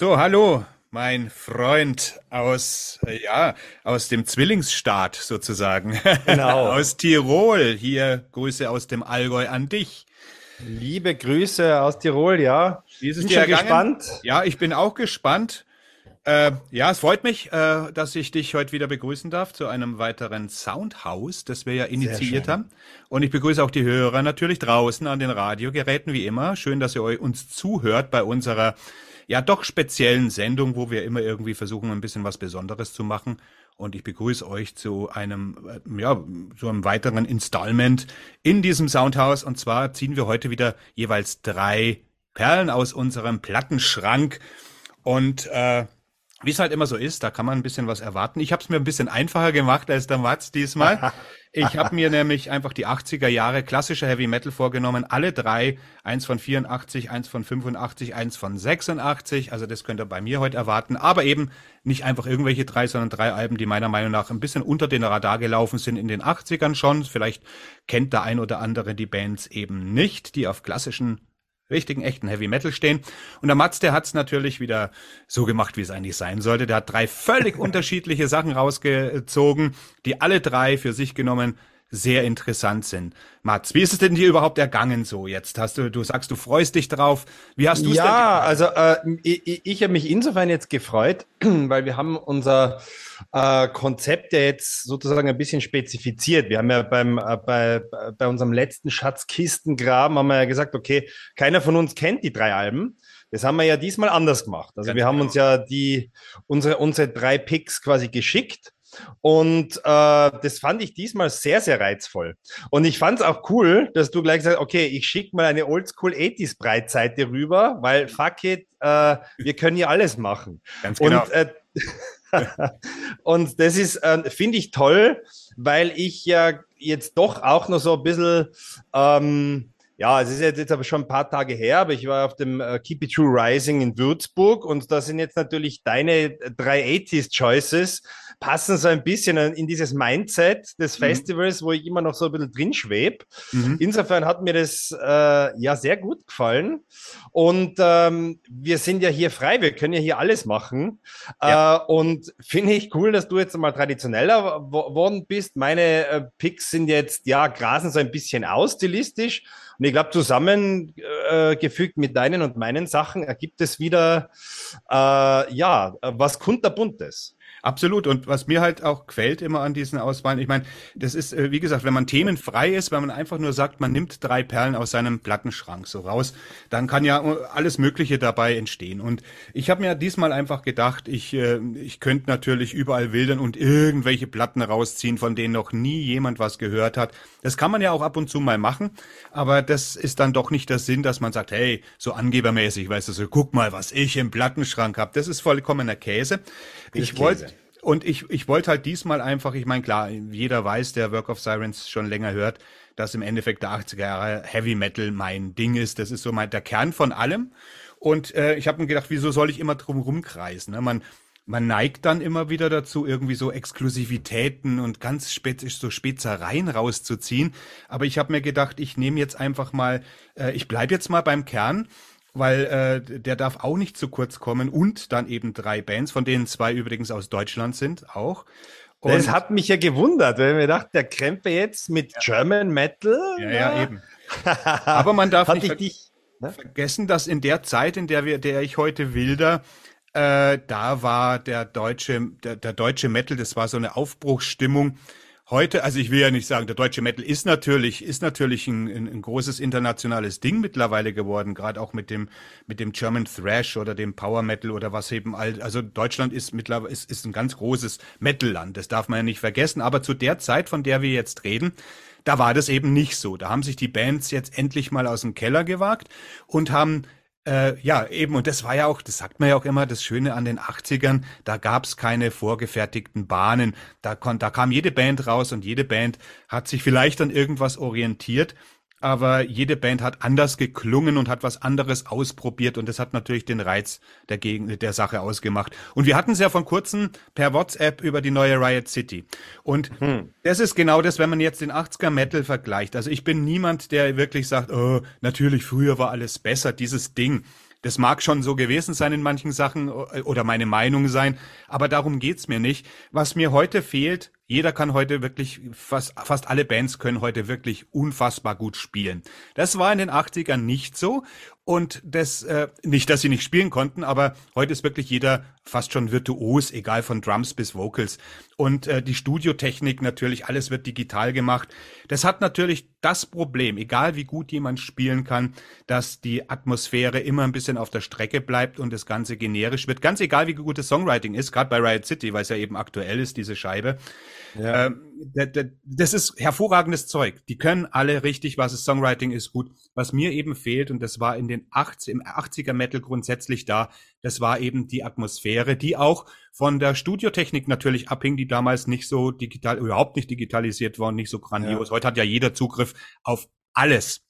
So, hallo, mein Freund aus, äh, ja, aus dem Zwillingsstaat sozusagen. Genau. aus Tirol. Hier Grüße aus dem Allgäu an dich. Liebe Grüße aus Tirol, ja. Wie ist es Bin dir gespannt. Ja, ich bin auch gespannt. Äh, ja, es freut mich, äh, dass ich dich heute wieder begrüßen darf zu einem weiteren Soundhouse, das wir ja initiiert haben. Und ich begrüße auch die Hörer natürlich draußen an den Radiogeräten, wie immer. Schön, dass ihr euch uns zuhört bei unserer ja doch speziellen Sendung, wo wir immer irgendwie versuchen, ein bisschen was Besonderes zu machen. Und ich begrüße euch zu einem, äh, ja, zu einem weiteren Installment in diesem Soundhouse. Und zwar ziehen wir heute wieder jeweils drei Perlen aus unserem Plattenschrank. Und äh, wie es halt immer so ist, da kann man ein bisschen was erwarten. Ich habe es mir ein bisschen einfacher gemacht als der Mats diesmal. Ich habe mir nämlich einfach die 80er Jahre klassischer Heavy Metal vorgenommen. Alle drei. Eins von 84, eins von 85, eins von 86. Also das könnt ihr bei mir heute erwarten. Aber eben nicht einfach irgendwelche drei, sondern drei Alben, die meiner Meinung nach ein bisschen unter den Radar gelaufen sind in den 80ern schon. Vielleicht kennt der ein oder andere die Bands eben nicht, die auf klassischen richtigen, echten Heavy Metal stehen. Und der Mats, der hat's natürlich wieder so gemacht, wie es eigentlich sein sollte. Der hat drei völlig unterschiedliche Sachen rausgezogen, die alle drei für sich genommen sehr interessant sind. Mats, wie ist es denn dir überhaupt ergangen so jetzt? Hast du, du sagst, du freust dich drauf. Wie hast du es Ja, also äh, ich, ich, habe mich insofern jetzt gefreut, weil wir haben unser äh, Konzept ja jetzt sozusagen ein bisschen spezifiziert. Wir haben ja beim, äh, bei, bei unserem letzten Schatzkistengraben haben wir ja gesagt, okay, keiner von uns kennt die drei Alben. Das haben wir ja diesmal anders gemacht. Also Ganz wir haben genau. uns ja die unsere unsere drei Picks quasi geschickt und äh, das fand ich diesmal sehr sehr reizvoll. Und ich fand es auch cool, dass du gleich sagst, okay, ich schicke mal eine Oldschool 80s Breitseite rüber, weil fuck it, äh, wir können ja alles machen. Ganz genau. Und, äh, und das ist, äh, finde ich toll, weil ich ja jetzt doch auch noch so ein bisschen, ähm, ja, es ist jetzt, aber schon ein paar Tage her, aber ich war auf dem äh, Keep It True Rising in Würzburg und da sind jetzt natürlich deine drei 80s Choices, passen so ein bisschen in dieses Mindset des Mhm. Festivals, wo ich immer noch so ein bisschen drin schweb. Mhm. Insofern hat mir das äh, ja sehr gut gefallen. Und ähm, wir sind ja hier frei, wir können ja hier alles machen. Ja. Äh, und finde ich cool, dass du jetzt mal traditioneller geworden bist. Meine äh, Picks sind jetzt, ja, grasen so ein bisschen aus, stilistisch. Und ich glaube, zusammengefügt mit deinen und meinen Sachen ergibt es wieder, äh, ja, was kunterbuntes. Absolut. Und was mir halt auch gefällt immer an diesen Auswahlen, ich meine, das ist, äh, wie gesagt, wenn man themenfrei ist, wenn man einfach nur sagt, man nimmt drei Perlen aus seinem Plattenschrank so raus, dann kann ja äh, alles Mögliche dabei entstehen. Und ich habe mir diesmal einfach gedacht, ich, äh, ich könnte natürlich überall wildern und irgendwelche Platten rausziehen, von denen noch nie jemand was gehört hat. Das kann man ja auch ab und zu mal machen, aber das ist dann doch nicht der Sinn, dass man sagt, hey, so angebermäßig, weißt du, so guck mal, was ich im Plattenschrank habe. Das ist vollkommener Käse. Ich wollte und ich, ich wollte halt diesmal einfach, ich meine, klar, jeder weiß, der Work of Sirens schon länger hört, dass im Endeffekt der 80er Jahre Heavy Metal mein Ding ist. Das ist so mein, der Kern von allem. Und äh, ich habe mir gedacht, wieso soll ich immer drum rumkreisen? Ne? Man, man neigt dann immer wieder dazu, irgendwie so Exklusivitäten und ganz spezisch so Spezereien rauszuziehen. Aber ich habe mir gedacht, ich nehme jetzt einfach mal, äh, ich bleib jetzt mal beim Kern weil äh, der darf auch nicht zu kurz kommen und dann eben drei Bands, von denen zwei übrigens aus Deutschland sind, auch. Und, Das hat mich ja gewundert, weil ich mir gedacht, der Krempe jetzt mit German Metal. ja, ja, eben. Aber man darf nicht ich ver dich. Ne? vergessen, dass in der Zeit, in der wir, der ich heute wilder, äh, da war der deutsche, der, der deutsche Metal, das war so eine Aufbruchsstimmung. Heute, also ich will ja nicht sagen, der deutsche Metal ist natürlich, ist natürlich ein, ein, ein großes internationales Ding mittlerweile geworden, gerade auch mit dem, mit dem German Thrash oder dem Power Metal oder was eben all, also Deutschland ist mittlerweile, ist, ist ein ganz großes Metalland, das darf man ja nicht vergessen, aber zu der Zeit, von der wir jetzt reden, da war das eben nicht so. Da haben sich die Bands jetzt endlich mal aus dem Keller gewagt und haben äh, ja, eben, und das war ja auch, das sagt man ja auch immer, das Schöne an den 80ern, da gab's keine vorgefertigten Bahnen. Da, kon, da kam jede Band raus und jede Band hat sich vielleicht an irgendwas orientiert, aber jede Band hat anders geklungen und hat was anderes ausprobiert und das hat natürlich den Reiz der, Gegen der Sache ausgemacht. Und wir hatten es ja von kurzem per WhatsApp über die neue Riot City. Und das ist genau das, wenn man jetzt den 80er Metal vergleicht. Also ich bin niemand, der wirklich sagt, oh, natürlich früher war alles besser, dieses Ding. Das mag schon so gewesen sein in manchen Sachen oder meine Meinung sein, aber darum geht's mir nicht. Was mir heute fehlt, jeder kann heute wirklich, fast, fast alle Bands können heute wirklich unfassbar gut spielen. Das war in den 80ern nicht so. Und das, äh, nicht, dass sie nicht spielen konnten, aber heute ist wirklich jeder fast schon virtuos, egal von Drums bis Vocals. Und äh, die Studiotechnik natürlich, alles wird digital gemacht. Das hat natürlich das Problem, egal wie gut jemand spielen kann, dass die Atmosphäre immer ein bisschen auf der Strecke bleibt und das Ganze generisch wird. Ganz egal, wie gut das Songwriting ist, gerade bei Riot City, weil es ja eben aktuell ist, diese Scheibe. Ja. Ähm, das ist hervorragendes Zeug. Die können alle richtig, was es Songwriting ist, gut. Was mir eben fehlt, und das war in den 80, im 80er Metal grundsätzlich da, das war eben die Atmosphäre, die auch von der Studiotechnik natürlich abhing, die damals nicht so digital, überhaupt nicht digitalisiert war und nicht so grandios. Ja. Heute hat ja jeder Zugriff auf alles.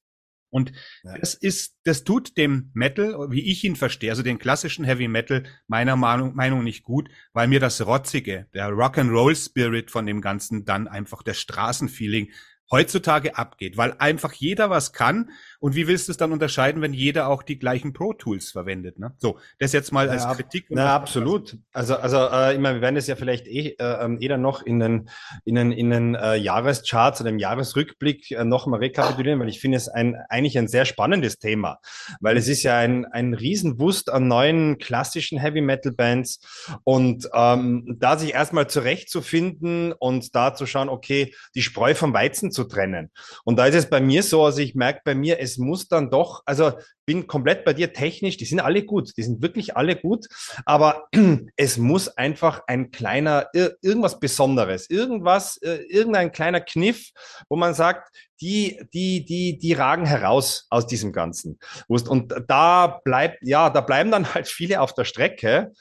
Und ja. das ist, das tut dem Metal, wie ich ihn verstehe, also den klassischen Heavy Metal, meiner Meinung, Meinung nicht gut, weil mir das Rotzige, der Rock'n'Roll Spirit von dem Ganzen dann einfach der Straßenfeeling heutzutage abgeht, weil einfach jeder was kann. Und wie willst du es dann unterscheiden, wenn jeder auch die gleichen Pro Tools verwendet? Ne? So, das jetzt mal als ja, Kritik. Na, absolut. Also, also äh, ich meine, wir werden es ja vielleicht eh, äh, ähm, eh dann noch in den, in den, in den äh, Jahrescharts oder im Jahresrückblick äh, nochmal rekapitulieren, weil ich finde es ein, eigentlich ein sehr spannendes Thema, weil es ist ja ein, ein Riesenwust an neuen klassischen Heavy Metal Bands und ähm, da sich erstmal zurechtzufinden und da zu schauen, okay, die Spreu vom Weizen zu trennen. Und da ist es bei mir so, also ich merke bei mir, es muss dann doch, also bin komplett bei dir technisch, die sind alle gut, die sind wirklich alle gut, aber es muss einfach ein kleiner, irgendwas Besonderes, irgendwas, äh, irgendein kleiner Kniff, wo man sagt, die, die, die, die ragen heraus aus diesem Ganzen. Und da bleibt, ja, da bleiben dann halt viele auf der Strecke.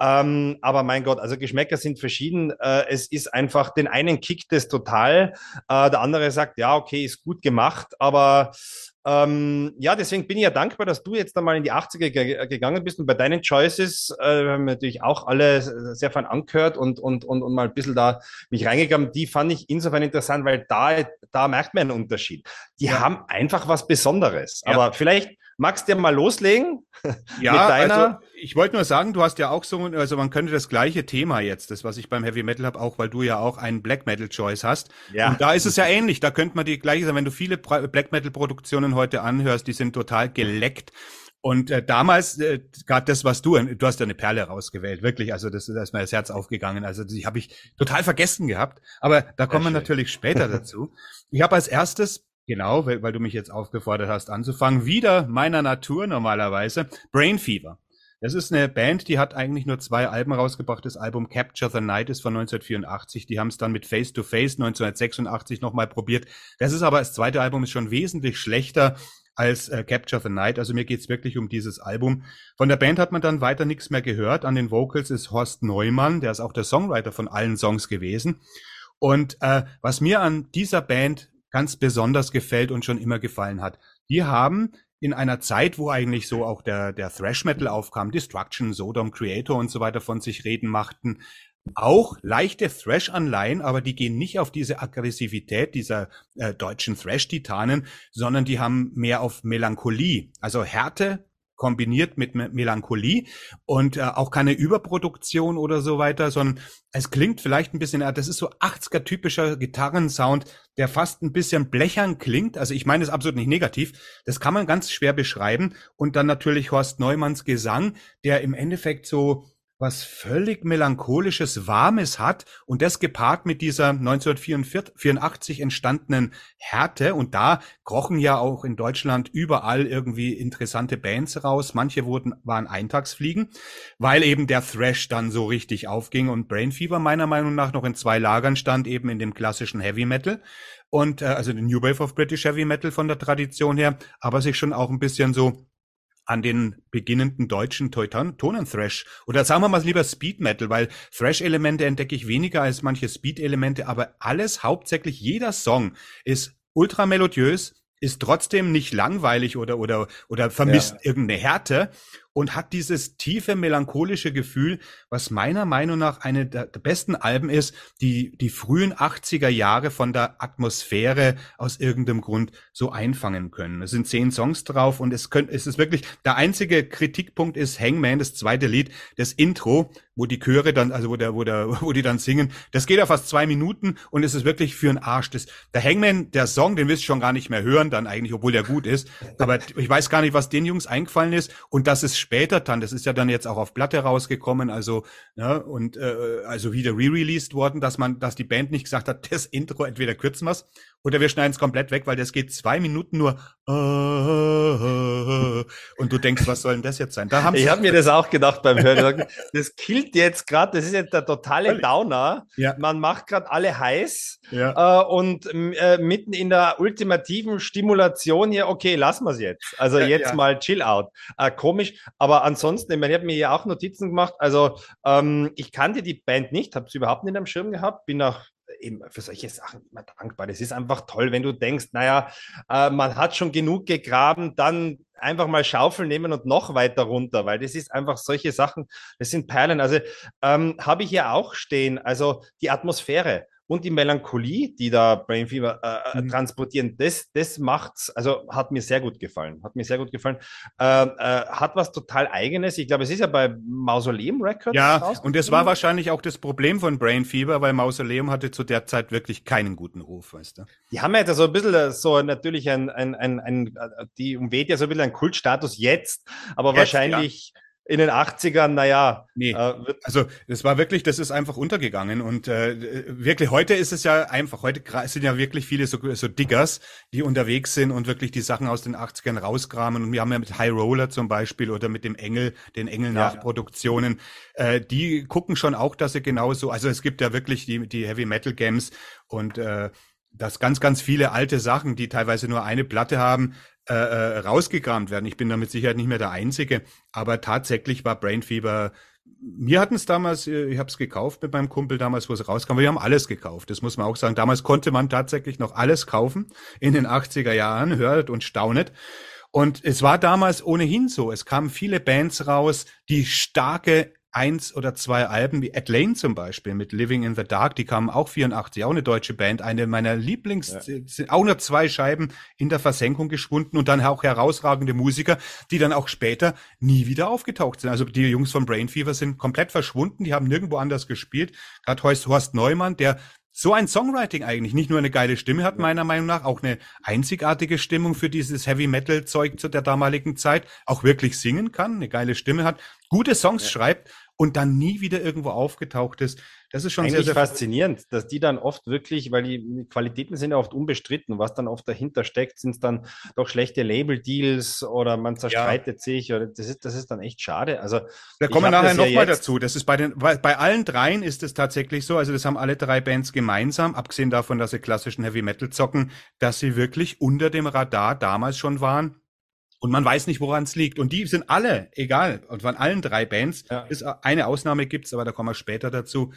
Ähm, aber mein Gott, also Geschmäcker sind verschieden. Äh, es ist einfach, den einen kickt es total, äh, der andere sagt, ja, okay, ist gut gemacht, aber ähm, ja, deswegen bin ich ja dankbar, dass du jetzt einmal in die 80er ge gegangen bist und bei deinen Choices äh, haben natürlich auch alle sehr fein angehört und, und, und, und mal ein bisschen da mich reingegangen. Die fand ich insofern interessant, weil da, da merkt man einen Unterschied. Die ja. haben einfach was Besonderes. Ja. Aber vielleicht magst du dir mal loslegen ja. Also ich wollte nur sagen, du hast ja auch so, also man könnte das gleiche Thema jetzt, das was ich beim Heavy Metal habe, auch weil du ja auch einen Black Metal Choice hast. Ja. Und da ist es ja ähnlich. Da könnte man die gleiche sagen, wenn du viele Black Metal Produktionen heute anhörst, die sind total geleckt. Und äh, damals, äh, gerade das, was du, du hast ja eine Perle rausgewählt, wirklich, also das, da ist mir das Herz aufgegangen. Also die habe ich total vergessen gehabt, aber da kommen wir natürlich später dazu. Ich habe als erstes Genau, weil, weil du mich jetzt aufgefordert hast anzufangen. Wieder meiner Natur normalerweise. Brain Fever. Das ist eine Band, die hat eigentlich nur zwei Alben rausgebracht. Das Album Capture the Night ist von 1984. Die haben es dann mit Face to Face 1986 nochmal probiert. Das ist aber das zweite Album ist schon wesentlich schlechter als äh, Capture the Night. Also mir geht's wirklich um dieses Album. Von der Band hat man dann weiter nichts mehr gehört. An den Vocals ist Horst Neumann, der ist auch der Songwriter von allen Songs gewesen. Und äh, was mir an dieser Band ganz besonders gefällt und schon immer gefallen hat. Die haben in einer Zeit, wo eigentlich so auch der, der Thrash Metal aufkam, Destruction, Sodom, Creator und so weiter von sich reden machten, auch leichte Thrash-Anleihen, aber die gehen nicht auf diese Aggressivität dieser äh, deutschen Thrash-Titanen, sondern die haben mehr auf Melancholie, also Härte, kombiniert mit Melancholie und äh, auch keine Überproduktion oder so weiter, sondern es klingt vielleicht ein bisschen, das ist so 80er typischer Gitarrensound, der fast ein bisschen blechern klingt. Also ich meine es absolut nicht negativ. Das kann man ganz schwer beschreiben. Und dann natürlich Horst Neumanns Gesang, der im Endeffekt so was völlig melancholisches, warmes hat und das gepaart mit dieser 1984 entstandenen Härte und da krochen ja auch in Deutschland überall irgendwie interessante Bands raus. Manche wurden, waren Eintagsfliegen, weil eben der Thrash dann so richtig aufging und Brain Fever meiner Meinung nach noch in zwei Lagern stand, eben in dem klassischen Heavy Metal und äh, also den New Wave of British Heavy Metal von der Tradition her, aber sich schon auch ein bisschen so an den beginnenden deutschen Tonen-Thrash oder sagen wir mal lieber Speed Metal, weil Thrash-Elemente entdecke ich weniger als manche Speed-Elemente, aber alles, hauptsächlich jeder Song ist ultra melodiös, ist trotzdem nicht langweilig oder oder oder vermisst ja. irgendeine Härte und hat dieses tiefe melancholische Gefühl, was meiner Meinung nach eine der, besten Alben ist, die die frühen 80er Jahre von der Atmosphäre aus irgendeinem Grund so einfangen können. Es sind zehn Songs drauf und es, könnt, es ist wirklich, der einzige Kritikpunkt ist Hangman, das zweite Lied, das Intro, wo die Chöre dann, also wo der, wo der, wo die dann singen. Das geht ja fast zwei Minuten und es ist wirklich für einen Arsch. Das, der Hangman, der Song, den wirst du schon gar nicht mehr hören, dann eigentlich, obwohl der gut ist. Aber ich weiß gar nicht, was den Jungs eingefallen ist. Und das ist später dann, das ist ja dann jetzt auch auf Platte rausgekommen, also, ja, und äh, also wieder re-released worden, dass man, dass die Band nicht gesagt hat, das Intro entweder kürzen wir's oder wir schneiden es komplett weg, weil das geht zwei Minuten nur und du denkst, was soll denn das jetzt sein? Da ich habe mir das auch gedacht beim Hören. Das killt jetzt gerade, das ist jetzt der totale Downer. Ja. Man macht gerade alle heiß ja. äh, und äh, mitten in der ultimativen Stimulation hier, okay, lassen wir es jetzt. Also jetzt ja. mal Chill out. Äh, komisch, aber ansonsten, ich, meine, ich habe mir ja auch Notizen gemacht. Also ähm, ich kannte die Band nicht, habe sie überhaupt nicht am Schirm gehabt, bin auch eben für solche Sachen immer dankbar. Das ist einfach toll, wenn du denkst, naja, äh, man hat schon genug gegraben, dann einfach mal Schaufel nehmen und noch weiter runter, weil das ist einfach solche Sachen, das sind Perlen. Also ähm, habe ich hier auch stehen, also die Atmosphäre und die Melancholie, die da Brain Fever äh, äh, mhm. transportieren, das, das macht's, also hat mir sehr gut gefallen. Hat mir sehr gut gefallen. Äh, äh, hat was total Eigenes. Ich glaube, es ist ja bei Mausoleum Records. Ja, und das war wahrscheinlich auch das Problem von Brain Fever, weil Mausoleum hatte zu der Zeit wirklich keinen guten Ruf, weißt du. Die haben ja jetzt so ein bisschen äh, so natürlich ein, ein, ein, ein die umweht ja so ein bisschen einen Kultstatus jetzt, aber jetzt, wahrscheinlich. Ja in den 80ern, naja. Nee, äh, also das war wirklich, das ist einfach untergegangen und äh, wirklich, heute ist es ja einfach, heute sind ja wirklich viele so, so Diggers, die unterwegs sind und wirklich die Sachen aus den 80ern rauskramen und wir haben ja mit High Roller zum Beispiel oder mit dem Engel, den Engel-Nachproduktionen, ja. äh, die gucken schon auch, dass sie genauso, also es gibt ja wirklich die, die Heavy Metal Games und äh, dass ganz, ganz viele alte Sachen, die teilweise nur eine Platte haben, äh, äh, rausgekramt werden. Ich bin da mit Sicherheit nicht mehr der Einzige, aber tatsächlich war Brain Fever wir hatten es damals, äh, ich habe es gekauft mit meinem Kumpel damals, wo es rauskam. Wir haben alles gekauft, das muss man auch sagen. Damals konnte man tatsächlich noch alles kaufen in den 80er Jahren, hört und staunet. Und es war damals ohnehin so. Es kamen viele Bands raus, die starke eins oder zwei Alben, wie Ed Lane zum Beispiel mit Living in the Dark, die kamen auch 84, auch eine deutsche Band, eine meiner Lieblings, ja. sind auch nur zwei Scheiben in der Versenkung geschwunden und dann auch herausragende Musiker, die dann auch später nie wieder aufgetaucht sind. Also die Jungs von Brain Fever sind komplett verschwunden, die haben nirgendwo anders gespielt. Gerade Horst Neumann, der so ein Songwriting eigentlich nicht nur eine geile Stimme hat, meiner Meinung nach, auch eine einzigartige Stimmung für dieses Heavy Metal Zeug zu der damaligen Zeit, auch wirklich singen kann, eine geile Stimme hat, gute Songs ja. schreibt und dann nie wieder irgendwo aufgetaucht ist. Das ist schon Eigentlich sehr, sehr faszinierend, dass die dann oft wirklich, weil die Qualitäten sind ja oft unbestritten, was dann oft dahinter steckt, sind es dann doch schlechte Label-Deals oder man zerstreitet ja. sich oder das ist, das ist dann echt schade. Also da kommen wir nachher nochmal ja dazu. Das ist bei den, bei allen dreien ist es tatsächlich so, also das haben alle drei Bands gemeinsam, abgesehen davon, dass sie klassischen Heavy Metal zocken, dass sie wirklich unter dem Radar damals schon waren und man weiß nicht, woran es liegt. Und die sind alle, egal, und von allen drei Bands, ja. ist eine Ausnahme gibt's, aber da kommen wir später dazu.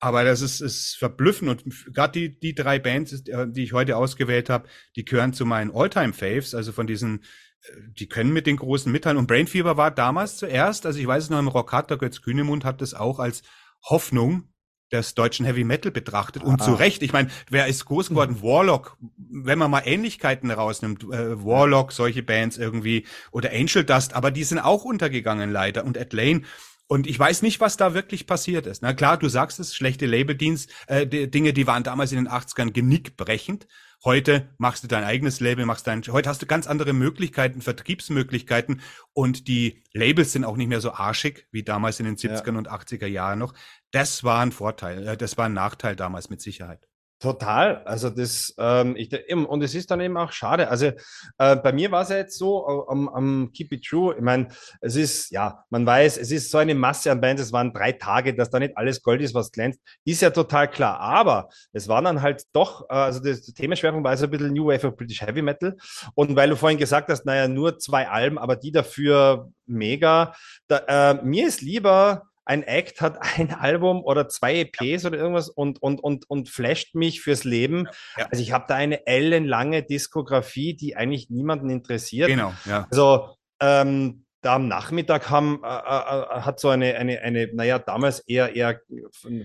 Aber das ist, ist verblüffend und gerade die, die drei Bands, äh, die ich heute ausgewählt habe, die gehören zu meinen All-Time-Faves, also von diesen, äh, die können mit den großen mitteilen. Und Brain Fever war damals zuerst, also ich weiß es noch im Rockhard, der Götz Kühnemund hat das auch als Hoffnung des deutschen Heavy Metal betrachtet. Und ah. zu Recht. Ich meine, wer ist groß geworden? Warlock. Wenn man mal Ähnlichkeiten rausnimmt, äh, Warlock, solche Bands irgendwie, oder Angel Dust, aber die sind auch untergegangen leider. Und Ed Lane. Und ich weiß nicht, was da wirklich passiert ist. Na klar, du sagst es, schlechte Labeldienst, äh, die Dinge, die waren damals in den 80ern genickbrechend. Heute machst du dein eigenes Label, machst dein, heute hast du ganz andere Möglichkeiten, Vertriebsmöglichkeiten und die Labels sind auch nicht mehr so arschig wie damals in den 70er ja. und 80er Jahren noch. Das war ein Vorteil, äh, das war ein Nachteil damals mit Sicherheit. Total. Also das, ähm, ich, und es ist dann eben auch schade. Also äh, bei mir war es ja jetzt so äh, am, am Keep It True. Ich meine, es ist, ja, man weiß, es ist so eine Masse an Bands, es waren drei Tage, dass da nicht alles Gold ist, was glänzt, ist ja total klar. Aber es war dann halt doch, äh, also das Themenschwerpunkt war so ein bisschen New Wave of British Heavy Metal. Und weil du vorhin gesagt hast, naja, nur zwei Alben, aber die dafür mega. Da, äh, mir ist lieber ein Act hat ein Album oder zwei EPs ja. oder irgendwas und, und, und, und flasht mich fürs Leben. Ja. Also ich habe da eine ellenlange Diskografie, die eigentlich niemanden interessiert. Genau, ja. Also ähm, da am Nachmittag haben, äh, äh, hat so eine, eine, eine, naja, damals eher, eher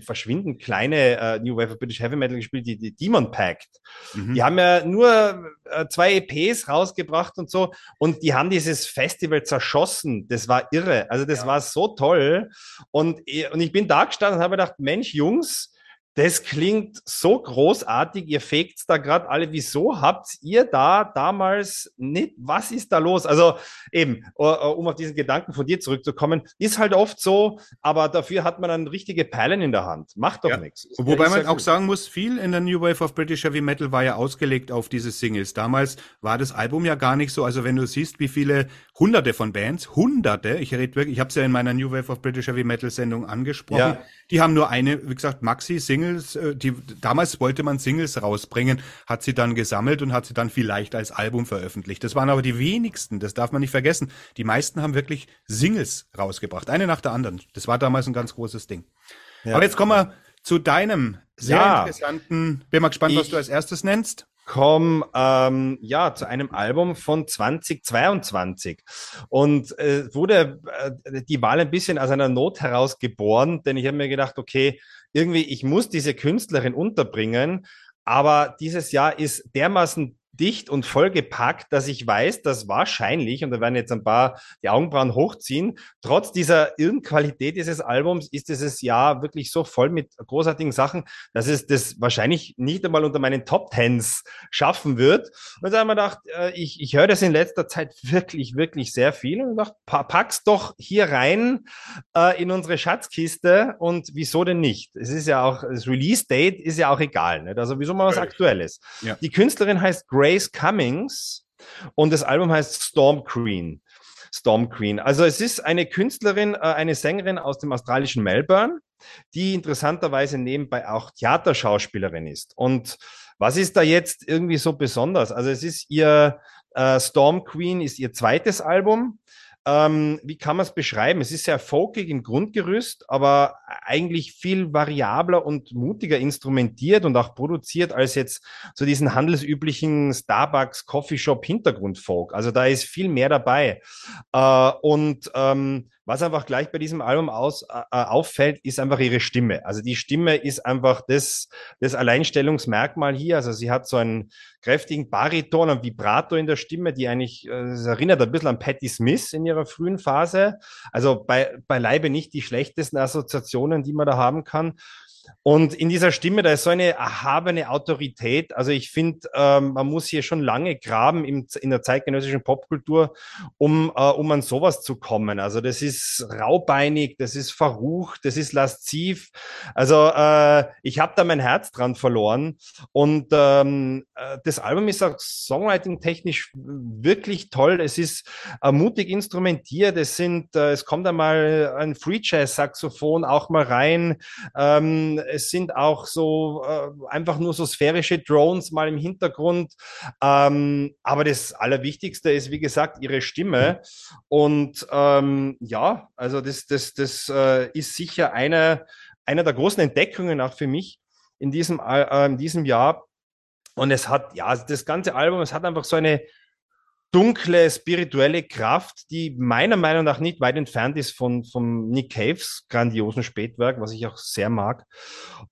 verschwindend kleine äh, New Wave of British Heavy Metal gespielt, die, die Demon Pact. Mhm. Die haben ja nur äh, zwei EPs rausgebracht und so und die haben dieses Festival zerschossen. Das war irre. Also das ja. war so toll. Und, und ich bin da gestanden und habe gedacht, Mensch, Jungs, das klingt so großartig. Ihr fegt da gerade alle. Wieso habt ihr da damals nicht? Was ist da los? Also eben, äh, äh, um auf diesen Gedanken von dir zurückzukommen, ist halt oft so, aber dafür hat man dann richtige Perlen in der Hand. Macht doch ja. nichts. Wobei man auch sagen muss, viel in der New Wave of British Heavy Metal war ja ausgelegt auf diese Singles. Damals war das Album ja gar nicht so. Also wenn du siehst, wie viele Hunderte von Bands, Hunderte, ich rede wirklich, ich habe es ja in meiner New Wave of British Heavy Metal Sendung angesprochen, ja. die haben nur eine, wie gesagt, Maxi-Single Singles, äh, die, damals wollte man Singles rausbringen, hat sie dann gesammelt und hat sie dann vielleicht als Album veröffentlicht. Das waren aber die wenigsten, das darf man nicht vergessen. Die meisten haben wirklich Singles rausgebracht, eine nach der anderen. Das war damals ein ganz großes Ding. Ja. Aber jetzt kommen wir zu deinem sehr ja. interessanten, bin mal gespannt, ich, was du als erstes nennst komme ähm, ja zu einem Album von 2022 und äh, wurde äh, die Wahl ein bisschen aus einer Not heraus geboren, denn ich habe mir gedacht, okay, irgendwie ich muss diese Künstlerin unterbringen, aber dieses Jahr ist dermaßen dicht und vollgepackt, dass ich weiß, dass wahrscheinlich, und da werden jetzt ein paar die Augenbrauen hochziehen, trotz dieser irren Qualität dieses Albums ist dieses Jahr wirklich so voll mit großartigen Sachen, dass es das wahrscheinlich nicht einmal unter meinen Top Tens schaffen wird. Und da haben wir gedacht, äh, ich, ich höre das in letzter Zeit wirklich, wirklich sehr viel und dachte, pack's doch hier rein äh, in unsere Schatzkiste und wieso denn nicht? Es ist ja auch, das Release-Date ist ja auch egal, nicht? also wieso mal was Aktuelles. Ja. Die Künstlerin heißt Grace Grace Cummings und das Album heißt Storm Queen. Storm Queen. Also es ist eine Künstlerin, äh, eine Sängerin aus dem australischen Melbourne, die interessanterweise nebenbei auch Theaterschauspielerin ist. Und was ist da jetzt irgendwie so besonders? Also es ist ihr äh, Storm Queen ist ihr zweites Album. Ähm, wie kann man es beschreiben? Es ist sehr folkig im Grundgerüst, aber eigentlich viel variabler und mutiger instrumentiert und auch produziert als jetzt so diesen handelsüblichen Starbucks Coffeeshop Hintergrundfolk. Also da ist viel mehr dabei. Äh, und ähm, was einfach gleich bei diesem Album aus, äh, äh, auffällt, ist einfach ihre Stimme. Also die Stimme ist einfach das, das Alleinstellungsmerkmal hier. Also sie hat so einen kräftigen Bariton, und Vibrato in der Stimme, die eigentlich, äh, das erinnert ein bisschen an Patti Smith in ihrer frühen Phase. Also bei, beileibe nicht die schlechtesten Assoziationen, die man da haben kann. Und in dieser Stimme, da ist so eine erhabene Autorität. Also ich finde, ähm, man muss hier schon lange graben im, in der zeitgenössischen Popkultur, um, äh, um an sowas zu kommen. Also das ist raubeinig, das ist verrucht, das ist lasziv. Also äh, ich habe da mein Herz dran verloren. Und ähm, äh, das Album ist auch songwriting-technisch wirklich toll. Es ist äh, mutig instrumentiert. Es sind, äh, es kommt einmal ein Free Jazz Saxophon auch mal rein. Ähm, es sind auch so äh, einfach nur so sphärische Drones mal im Hintergrund. Ähm, aber das Allerwichtigste ist, wie gesagt, ihre Stimme. Und ähm, ja, also das, das, das äh, ist sicher eine, eine der großen Entdeckungen auch für mich in diesem, äh, in diesem Jahr. Und es hat, ja, das ganze Album, es hat einfach so eine dunkle, spirituelle Kraft, die meiner Meinung nach nicht weit entfernt ist von, von Nick Caves grandiosen Spätwerk, was ich auch sehr mag.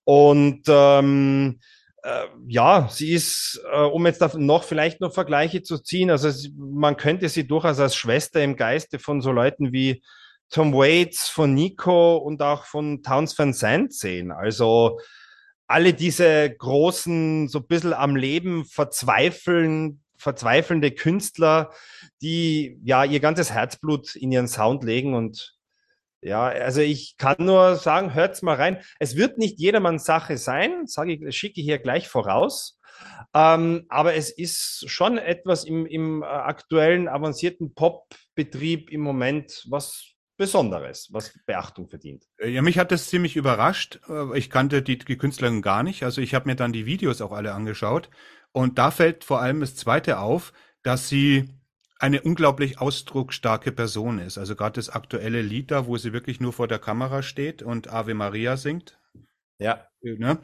Und ähm, äh, ja, sie ist, äh, um jetzt noch vielleicht noch Vergleiche zu ziehen, also man könnte sie durchaus als Schwester im Geiste von so Leuten wie Tom Waits, von Nico und auch von Towns Van Zandt sehen. Also alle diese großen, so ein bisschen am Leben verzweifeln, verzweifelnde Künstler, die ja ihr ganzes Herzblut in ihren Sound legen und ja, also ich kann nur sagen, hört's mal rein. Es wird nicht jedermanns Sache sein, sage ich, schicke hier gleich voraus. Ähm, aber es ist schon etwas im, im äh, aktuellen avancierten Pop-Betrieb im Moment, was Besonderes, was Beachtung verdient. Ja, mich hat das ziemlich überrascht. Äh, ich kannte die, die Künstlerin gar nicht. Also ich habe mir dann die Videos auch alle angeschaut und da fällt vor allem das Zweite auf, dass sie eine unglaublich ausdrucksstarke Person ist. Also gerade das aktuelle Lied da, wo sie wirklich nur vor der Kamera steht und Ave Maria singt. Ja. Ne?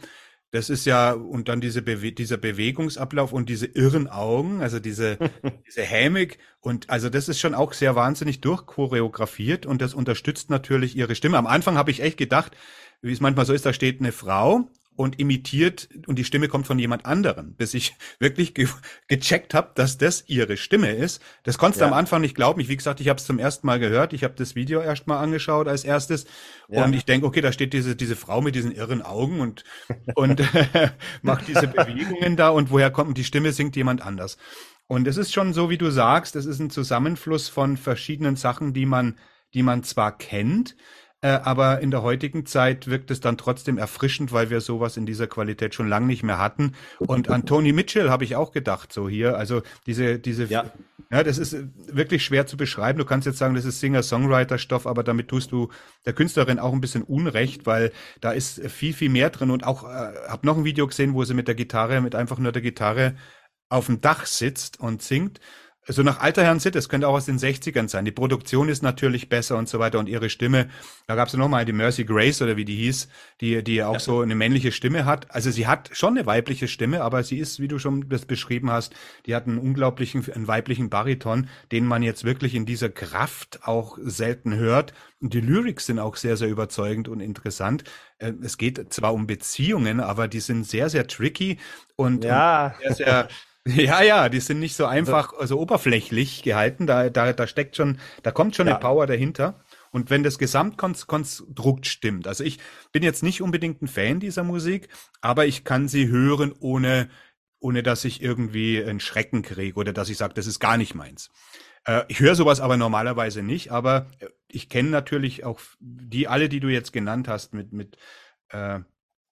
Das ist ja, und dann diese Bewe dieser Bewegungsablauf und diese irren Augen, also diese, diese Hämik. Und also das ist schon auch sehr wahnsinnig durchchoreografiert und das unterstützt natürlich ihre Stimme. Am Anfang habe ich echt gedacht, wie es manchmal so ist, da steht eine Frau und imitiert und die Stimme kommt von jemand anderem, bis ich wirklich ge gecheckt habe, dass das ihre Stimme ist. Das konntest du am Anfang nicht glauben. Ich, wie gesagt, ich habe es zum ersten Mal gehört. Ich habe das Video erst mal angeschaut als erstes ja. und ich denke, okay, da steht diese diese Frau mit diesen irren Augen und und macht diese Bewegungen da und woher kommt und die Stimme singt jemand anders. Und es ist schon so, wie du sagst, es ist ein Zusammenfluss von verschiedenen Sachen, die man die man zwar kennt, äh, aber in der heutigen Zeit wirkt es dann trotzdem erfrischend, weil wir sowas in dieser Qualität schon lange nicht mehr hatten. Und an Tony Mitchell habe ich auch gedacht, so hier. Also diese, diese, ja. ja, das ist wirklich schwer zu beschreiben. Du kannst jetzt sagen, das ist Singer-Songwriter-Stoff, aber damit tust du der Künstlerin auch ein bisschen Unrecht, weil da ist viel, viel mehr drin. Und auch, äh, habe noch ein Video gesehen, wo sie mit der Gitarre, mit einfach nur der Gitarre auf dem Dach sitzt und singt so nach alter Herrn Sitt, das könnte auch aus den 60ern sein. Die Produktion ist natürlich besser und so weiter und ihre Stimme, da gab es ja nochmal die Mercy Grace oder wie die hieß, die, die auch ja. so eine männliche Stimme hat. Also sie hat schon eine weibliche Stimme, aber sie ist, wie du schon das beschrieben hast, die hat einen unglaublichen, einen weiblichen Bariton, den man jetzt wirklich in dieser Kraft auch selten hört. Und die Lyrics sind auch sehr, sehr überzeugend und interessant. Äh, es geht zwar um Beziehungen, aber die sind sehr, sehr tricky und, ja. und sehr, sehr Ja, ja, die sind nicht so einfach, also oberflächlich gehalten. Da, da, da steckt schon, da kommt schon ja. eine Power dahinter. Und wenn das Gesamtkonstrukt stimmt, also ich bin jetzt nicht unbedingt ein Fan dieser Musik, aber ich kann sie hören, ohne, ohne dass ich irgendwie einen Schrecken kriege oder dass ich sage, das ist gar nicht meins. Äh, ich höre sowas aber normalerweise nicht, aber ich kenne natürlich auch die alle, die du jetzt genannt hast, mit, mit äh,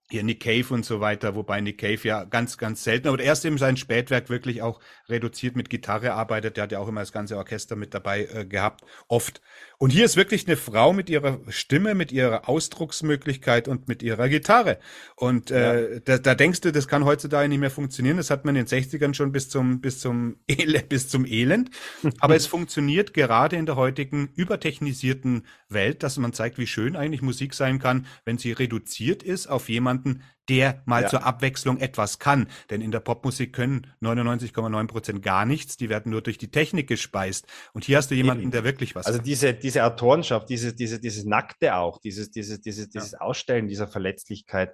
hier Nick Cave und so weiter, wobei Nick Cave ja ganz, ganz selten, aber erst eben sein Spätwerk wirklich auch reduziert mit Gitarre arbeitet. Der hat ja auch immer das ganze Orchester mit dabei äh, gehabt, oft. Und hier ist wirklich eine Frau mit ihrer Stimme, mit ihrer Ausdrucksmöglichkeit und mit ihrer Gitarre. Und äh, ja. da, da denkst du, das kann heutzutage nicht mehr funktionieren. Das hat man in den 60ern schon bis zum, bis zum, Elend, bis zum Elend. Aber es funktioniert gerade in der heutigen übertechnisierten Welt, dass man zeigt, wie schön eigentlich Musik sein kann, wenn sie reduziert ist auf jemanden, der mal ja. zur Abwechslung etwas kann. Denn in der Popmusik können 99,9 Prozent gar nichts. Die werden nur durch die Technik gespeist. Und hier hast du jemanden, Eben. der wirklich was Also kann. diese, diese Autorenschaft, dieses, diese, dieses Nackte auch, dieses, dieses, dieses, dieses ja. Ausstellen dieser Verletzlichkeit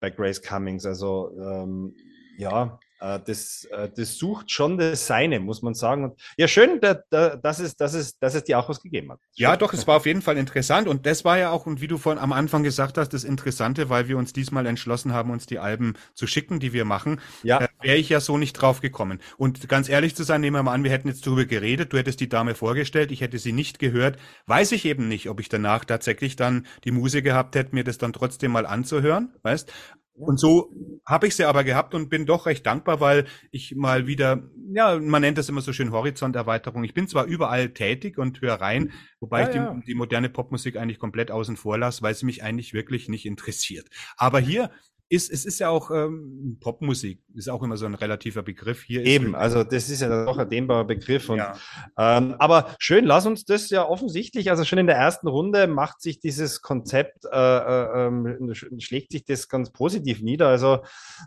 bei Grace Cummings. Also ähm, ja, das, äh, das sucht schon das Seine, muss man sagen. Und ja, schön, dass, es, dass, es, dass es dir auch was gegeben hat. Schön. Ja, doch, es war auf jeden Fall interessant. Und das war ja auch, und wie du vorhin am Anfang gesagt hast, das Interessante, weil wir uns diesmal entschlossen haben, uns die Alben zu schicken, die wir machen. Ja. Äh, Wäre ich ja so nicht drauf gekommen. Und ganz ehrlich zu sein, nehmen wir mal an, wir hätten jetzt darüber geredet, du hättest die Dame vorgestellt, ich hätte sie nicht gehört. Weiß ich eben nicht, ob ich danach tatsächlich dann die Muse gehabt hätte, mir das dann trotzdem mal anzuhören, weißt? Und so habe ich sie aber gehabt und bin doch recht dankbar, weil ich mal wieder, ja, man nennt das immer so schön Horizonterweiterung. Ich bin zwar überall tätig und höre rein, wobei ja, ich die, ja. die, moderne Popmusik eigentlich komplett außen vor lasse, weil sie mich eigentlich wirklich nicht interessiert. Aber hier ist, es ist ja auch ähm, Popmusik, ist auch immer so ein relativer Begriff. Hier Eben, also das ist ja doch ein dehnbarer Begriff. Und, ja. ähm, aber schön, lass uns das ja offensichtlich, also schon in der ersten Runde macht sich dieses Konzept, äh, äh, ähm, schlägt sich das ganz positiv nieder. Also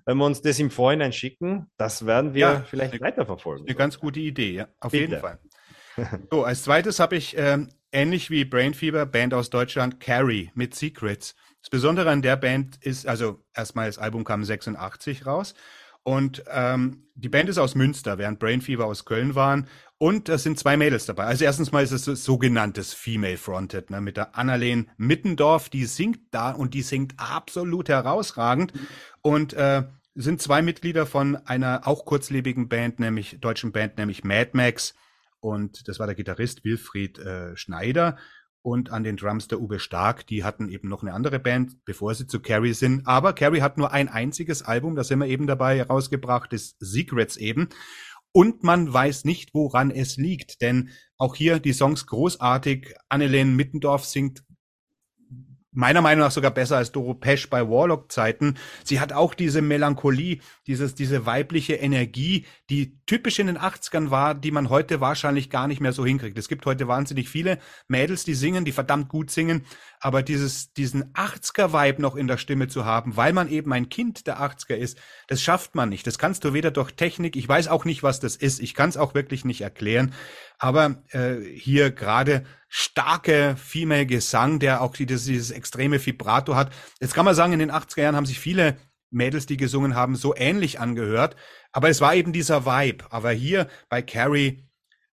wenn wir uns das im Vorhinein schicken, das werden wir ja, vielleicht eine, weiterverfolgen. Eine ganz gute Idee, ja, auf Bitte. jeden Fall. So, als zweites habe ich ähm, ähnlich wie Brain Fever, Band aus Deutschland, Carrie mit Secrets. Das Besondere an der Band ist, also erstmal das Album kam 86 raus und ähm, die Band ist aus Münster, während Brain Fever aus Köln waren. Und es sind zwei Mädels dabei. Also erstens mal ist es sogenanntes Female Fronted, ne, mit der Annalene Mittendorf, die singt da und die singt absolut herausragend. Und äh, sind zwei Mitglieder von einer auch kurzlebigen Band, nämlich deutschen Band, nämlich Mad Max. Und das war der Gitarrist Wilfried äh, Schneider und an den Drums der Uwe Stark. Die hatten eben noch eine andere Band, bevor sie zu Carrie sind. Aber Carrie hat nur ein einziges Album, da sind wir eben dabei, herausgebracht, ist Secrets eben. Und man weiß nicht, woran es liegt, denn auch hier die Songs großartig. Annelene Mittendorf singt meiner Meinung nach sogar besser als Doro Pesch bei Warlock-Zeiten. Sie hat auch diese Melancholie, dieses, diese weibliche Energie, die typisch in den 80ern war, die man heute wahrscheinlich gar nicht mehr so hinkriegt. Es gibt heute wahnsinnig viele Mädels, die singen, die verdammt gut singen, aber dieses, diesen 80er-Vibe noch in der Stimme zu haben, weil man eben ein Kind der 80er ist, das schafft man nicht. Das kannst du weder durch Technik, ich weiß auch nicht, was das ist, ich kann es auch wirklich nicht erklären, aber äh, hier gerade starke Female Gesang, der auch dieses, dieses extreme Vibrato hat. Jetzt kann man sagen, in den 80er Jahren haben sich viele Mädels, die gesungen haben, so ähnlich angehört. Aber es war eben dieser Vibe. Aber hier bei Carrie,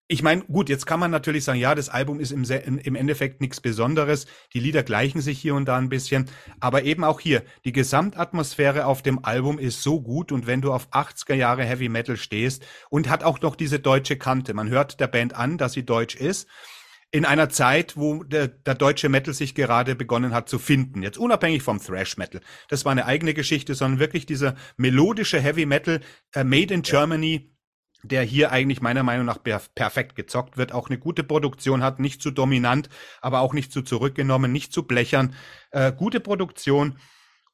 ich meine, gut, jetzt kann man natürlich sagen, ja, das Album ist im, im Endeffekt nichts Besonderes. Die Lieder gleichen sich hier und da ein bisschen. Aber eben auch hier, die Gesamtatmosphäre auf dem Album ist so gut. Und wenn du auf 80er Jahre Heavy Metal stehst und hat auch noch diese deutsche Kante. Man hört der Band an, dass sie deutsch ist in einer Zeit, wo der, der deutsche Metal sich gerade begonnen hat zu finden. Jetzt unabhängig vom Thrash Metal. Das war eine eigene Geschichte, sondern wirklich dieser melodische Heavy Metal äh, Made in Germany, der hier eigentlich meiner Meinung nach perfekt gezockt wird, auch eine gute Produktion hat, nicht zu dominant, aber auch nicht zu zurückgenommen, nicht zu blechern. Äh, gute Produktion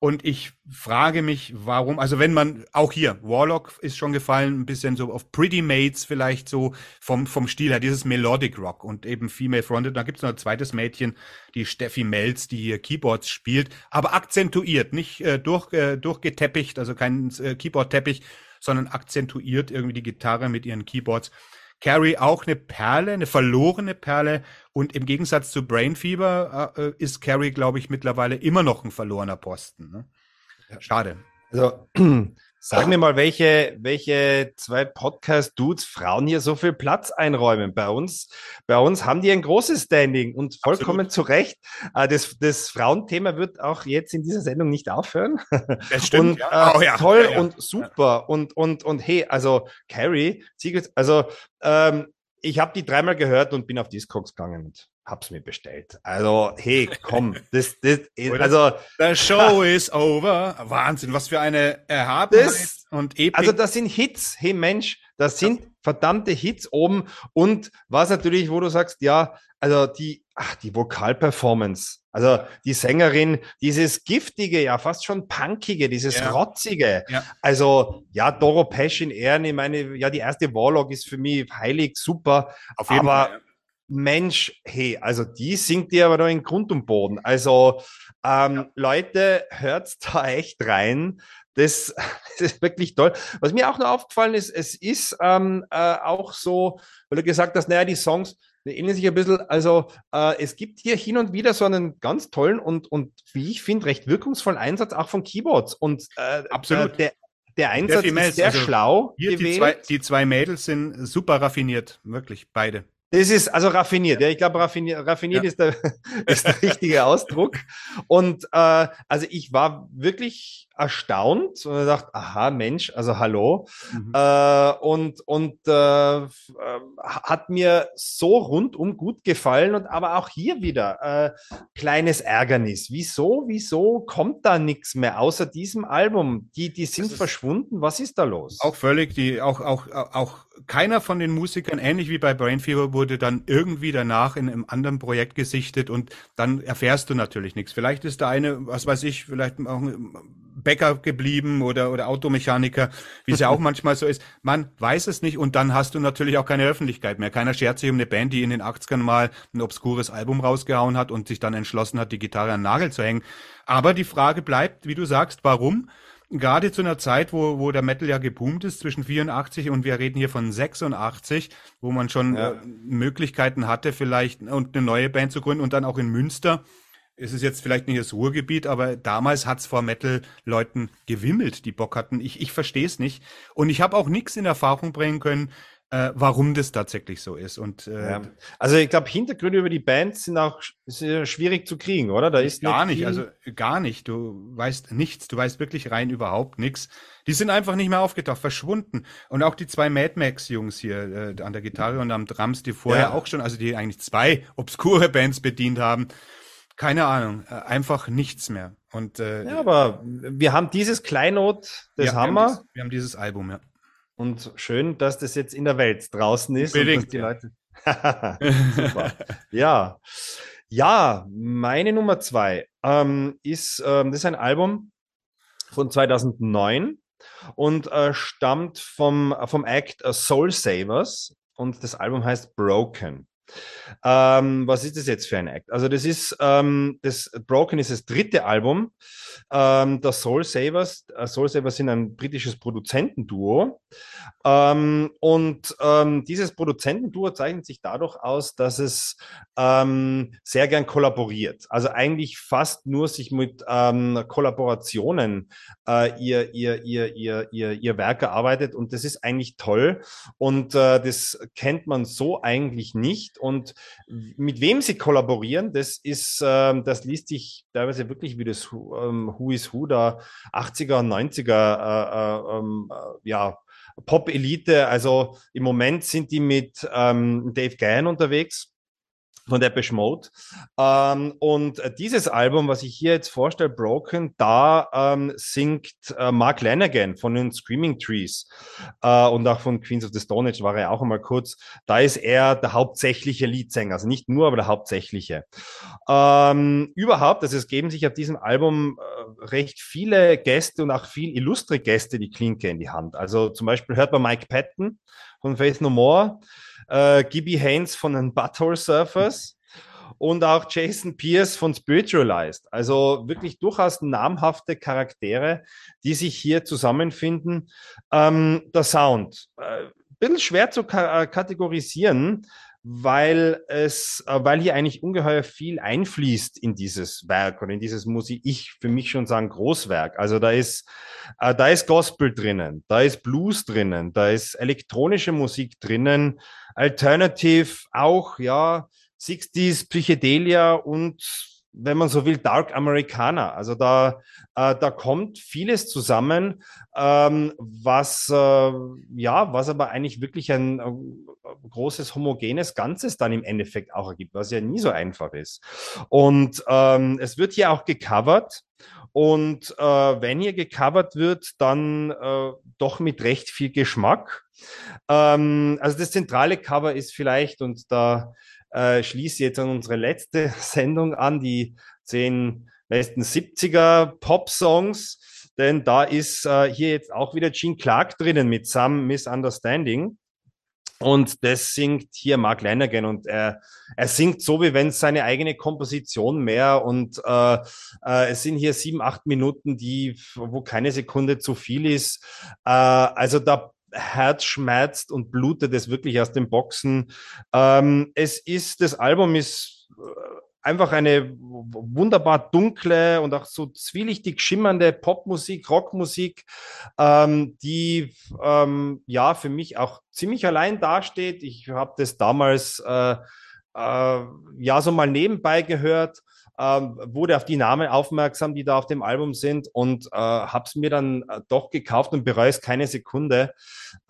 und ich frage mich, warum, also wenn man, auch hier, Warlock ist schon gefallen, ein bisschen so auf Pretty Mates vielleicht so vom, vom Stil her, dieses Melodic Rock und eben Female Fronted. Da gibt es noch ein zweites Mädchen, die Steffi Melz, die hier Keyboards spielt, aber akzentuiert, nicht äh, durch, äh, durchgeteppicht, also kein äh, Keyboard-Teppich, sondern akzentuiert irgendwie die Gitarre mit ihren Keyboards. Carrie auch eine Perle, eine verlorene Perle. Und im Gegensatz zu Brain Fever äh, ist Carrie, glaube ich, mittlerweile immer noch ein verlorener Posten. Ne? Schade. Also Sag mir mal, welche, welche zwei Podcast-Dudes Frauen hier so viel Platz einräumen. Bei uns, bei uns haben die ein großes Standing und vollkommen Absolut. zu Recht. Äh, das, das Frauenthema wird auch jetzt in dieser Sendung nicht aufhören. Das stimmt. Und, ja. Äh, oh, ja. Toll ja, und super. Und, und, und hey, also Carrie, also ähm, ich habe die dreimal gehört und bin auf Discogs gegangen hab's mir bestellt. Also, hey, komm, das, das, also. The show is over. Wahnsinn, was für eine Erhabenheit das, und Epik. Also, das sind Hits. Hey, Mensch, das sind verdammte Hits oben. Und was natürlich, wo du sagst, ja, also die, ach, die Vokalperformance. Also die Sängerin, dieses giftige, ja fast schon punkige, dieses ja. rotzige. Ja. Also ja, Doro Pesch in Ehren, ich meine, ja, die erste Warlock ist für mich heilig, super. Auf jeden aber Fall. Mensch, hey, also die singt dir aber da in Grund und Boden. Also ähm, ja. Leute, hört da echt rein. Das, das, ist wirklich toll. Was mir auch noch aufgefallen ist, es ist ähm, äh, auch so, weil du gesagt hast, naja, die Songs ähneln sich ein bisschen. Also äh, es gibt hier hin und wieder so einen ganz tollen und, und wie ich finde, recht wirkungsvollen Einsatz auch von Keyboards. Und äh, Absolut. Äh, der, der Einsatz ist sehr also schlau. Hier gewählt. Die zwei, die zwei Mädels sind super raffiniert, wirklich, beide. Das ist also raffiniert. Ja, ich glaube, raffiniert, raffiniert ja. ist, der, ist der richtige Ausdruck. Und äh, also ich war wirklich erstaunt und dachte, aha, Mensch, also hallo. Mhm. Äh, und und äh, hat mir so rundum gut gefallen und aber auch hier wieder äh, kleines Ärgernis. Wieso, wieso kommt da nichts mehr außer diesem Album? Die, die sind verschwunden. Was ist da los? Auch völlig, die auch auch auch keiner von den Musikern, ähnlich wie bei Brain Fever, wurde dann irgendwie danach in einem anderen Projekt gesichtet und dann erfährst du natürlich nichts. Vielleicht ist der eine, was weiß ich, vielleicht auch Bäcker geblieben oder, oder Automechaniker, wie es ja auch manchmal so ist. Man weiß es nicht und dann hast du natürlich auch keine Öffentlichkeit mehr. Keiner schert sich um eine Band, die in den 80ern mal ein obskures Album rausgehauen hat und sich dann entschlossen hat, die Gitarre an den Nagel zu hängen. Aber die Frage bleibt, wie du sagst, warum? gerade zu einer Zeit, wo, wo der Metal ja geboomt ist, zwischen 84 und wir reden hier von 86, wo man schon ja. äh, Möglichkeiten hatte, vielleicht und eine neue Band zu gründen und dann auch in Münster. Es ist jetzt vielleicht nicht das Ruhrgebiet, aber damals hat's vor Metal-Leuten gewimmelt, die Bock hatten. Ich, ich verstehe es nicht. Und ich habe auch nichts in Erfahrung bringen können, äh, warum das tatsächlich so ist. Und äh, ja. also ich glaube, Hintergründe über die Bands sind auch schwierig zu kriegen, oder? Da ist gar nicht, also gar nicht. Du weißt nichts, du weißt wirklich rein überhaupt nichts. Die sind einfach nicht mehr aufgetaucht, verschwunden. Und auch die zwei Mad Max-Jungs hier äh, an der Gitarre und am Drums, die vorher ja. auch schon, also die eigentlich zwei obskure Bands bedient haben. Keine Ahnung, äh, einfach nichts mehr. Und äh, ja, aber wir haben dieses Kleinod, das ja, haben wir. Haben dieses, wir haben dieses Album, ja. Und schön, dass das jetzt in der Welt draußen ist. Dass die ja. Leute. Super. ja. Ja, meine Nummer zwei ähm, ist, ähm, das ist ein Album von 2009 und äh, stammt vom, vom Act Soul Savers und das Album heißt Broken. Ähm, was ist das jetzt für ein Act? Also das ist ähm, das Broken ist das dritte Album ähm, der Soul Savers. Äh, Soul Savers sind ein britisches Produzentenduo ähm, und ähm, dieses Produzentenduo zeichnet sich dadurch aus, dass es ähm, sehr gern kollaboriert. Also eigentlich fast nur sich mit Kollaborationen äh, ihr, ihr, ihr, ihr, ihr, ihr Werk erarbeitet und das ist eigentlich toll und äh, das kennt man so eigentlich nicht und mit wem sie kollaborieren, das ist, ähm, das liest sich teilweise wirklich wie das ähm, Who is Who der 80er und 90er äh, äh, ähm, äh, ja, Pop-Elite. Also im Moment sind die mit ähm, Dave Gann unterwegs von Depeche Mode. Ähm, und dieses Album, was ich hier jetzt vorstelle, Broken, da ähm, singt äh, Mark Lanagan von den Screaming Trees äh, und auch von Queens of the Stone Age war er auch einmal kurz. Da ist er der hauptsächliche Leadsänger, also nicht nur, aber der hauptsächliche. Ähm, überhaupt, also es geben sich auf diesem Album äh, recht viele Gäste und auch viel illustre Gäste die Klinke in die Hand. Also zum Beispiel hört man Mike Patton von Faith No More äh, Gibby Haynes von den Butthole Surfers und auch Jason Pierce von Spiritualized. Also wirklich durchaus namhafte Charaktere, die sich hier zusammenfinden. Ähm, der Sound, äh, bisschen schwer zu ka äh, kategorisieren, weil es, äh, weil hier eigentlich ungeheuer viel einfließt in dieses Werk oder in dieses Musik. Ich für mich schon sagen Großwerk. Also da ist, äh, da ist Gospel drinnen, da ist Blues drinnen, da ist elektronische Musik drinnen, Alternative auch, ja, 60s, Psychedelia und wenn man so will, Dark Americana. Also da, äh, da kommt vieles zusammen, ähm, was äh, ja, was aber eigentlich wirklich ein, äh, großes homogenes Ganzes dann im Endeffekt auch ergibt, was ja nie so einfach ist. Und ähm, es wird hier auch gecovert. Und äh, wenn hier gecovert wird, dann äh, doch mit recht viel Geschmack. Ähm, also das zentrale Cover ist vielleicht, und da äh, schließe jetzt an unsere letzte Sendung an, die zehn besten 70er Pop-Songs, denn da ist äh, hier jetzt auch wieder Gene Clark drinnen mit Some Misunderstanding. Und das singt hier Mark Lanagan und er, er singt so, wie wenn es seine eigene Komposition mehr und äh, äh, es sind hier sieben, acht Minuten, die, wo keine Sekunde zu viel ist. Äh, also da Herz schmerzt und blutet es wirklich aus den Boxen. Ähm, es ist, das Album ist äh, einfach eine wunderbar dunkle und auch so zwielichtig schimmernde Popmusik, Rockmusik, ähm, die ähm, ja für mich auch ziemlich allein dasteht. Ich habe das damals äh, äh, ja so mal nebenbei gehört ähm, wurde auf die Namen aufmerksam, die da auf dem Album sind und äh, habe es mir dann äh, doch gekauft und bereue es keine Sekunde.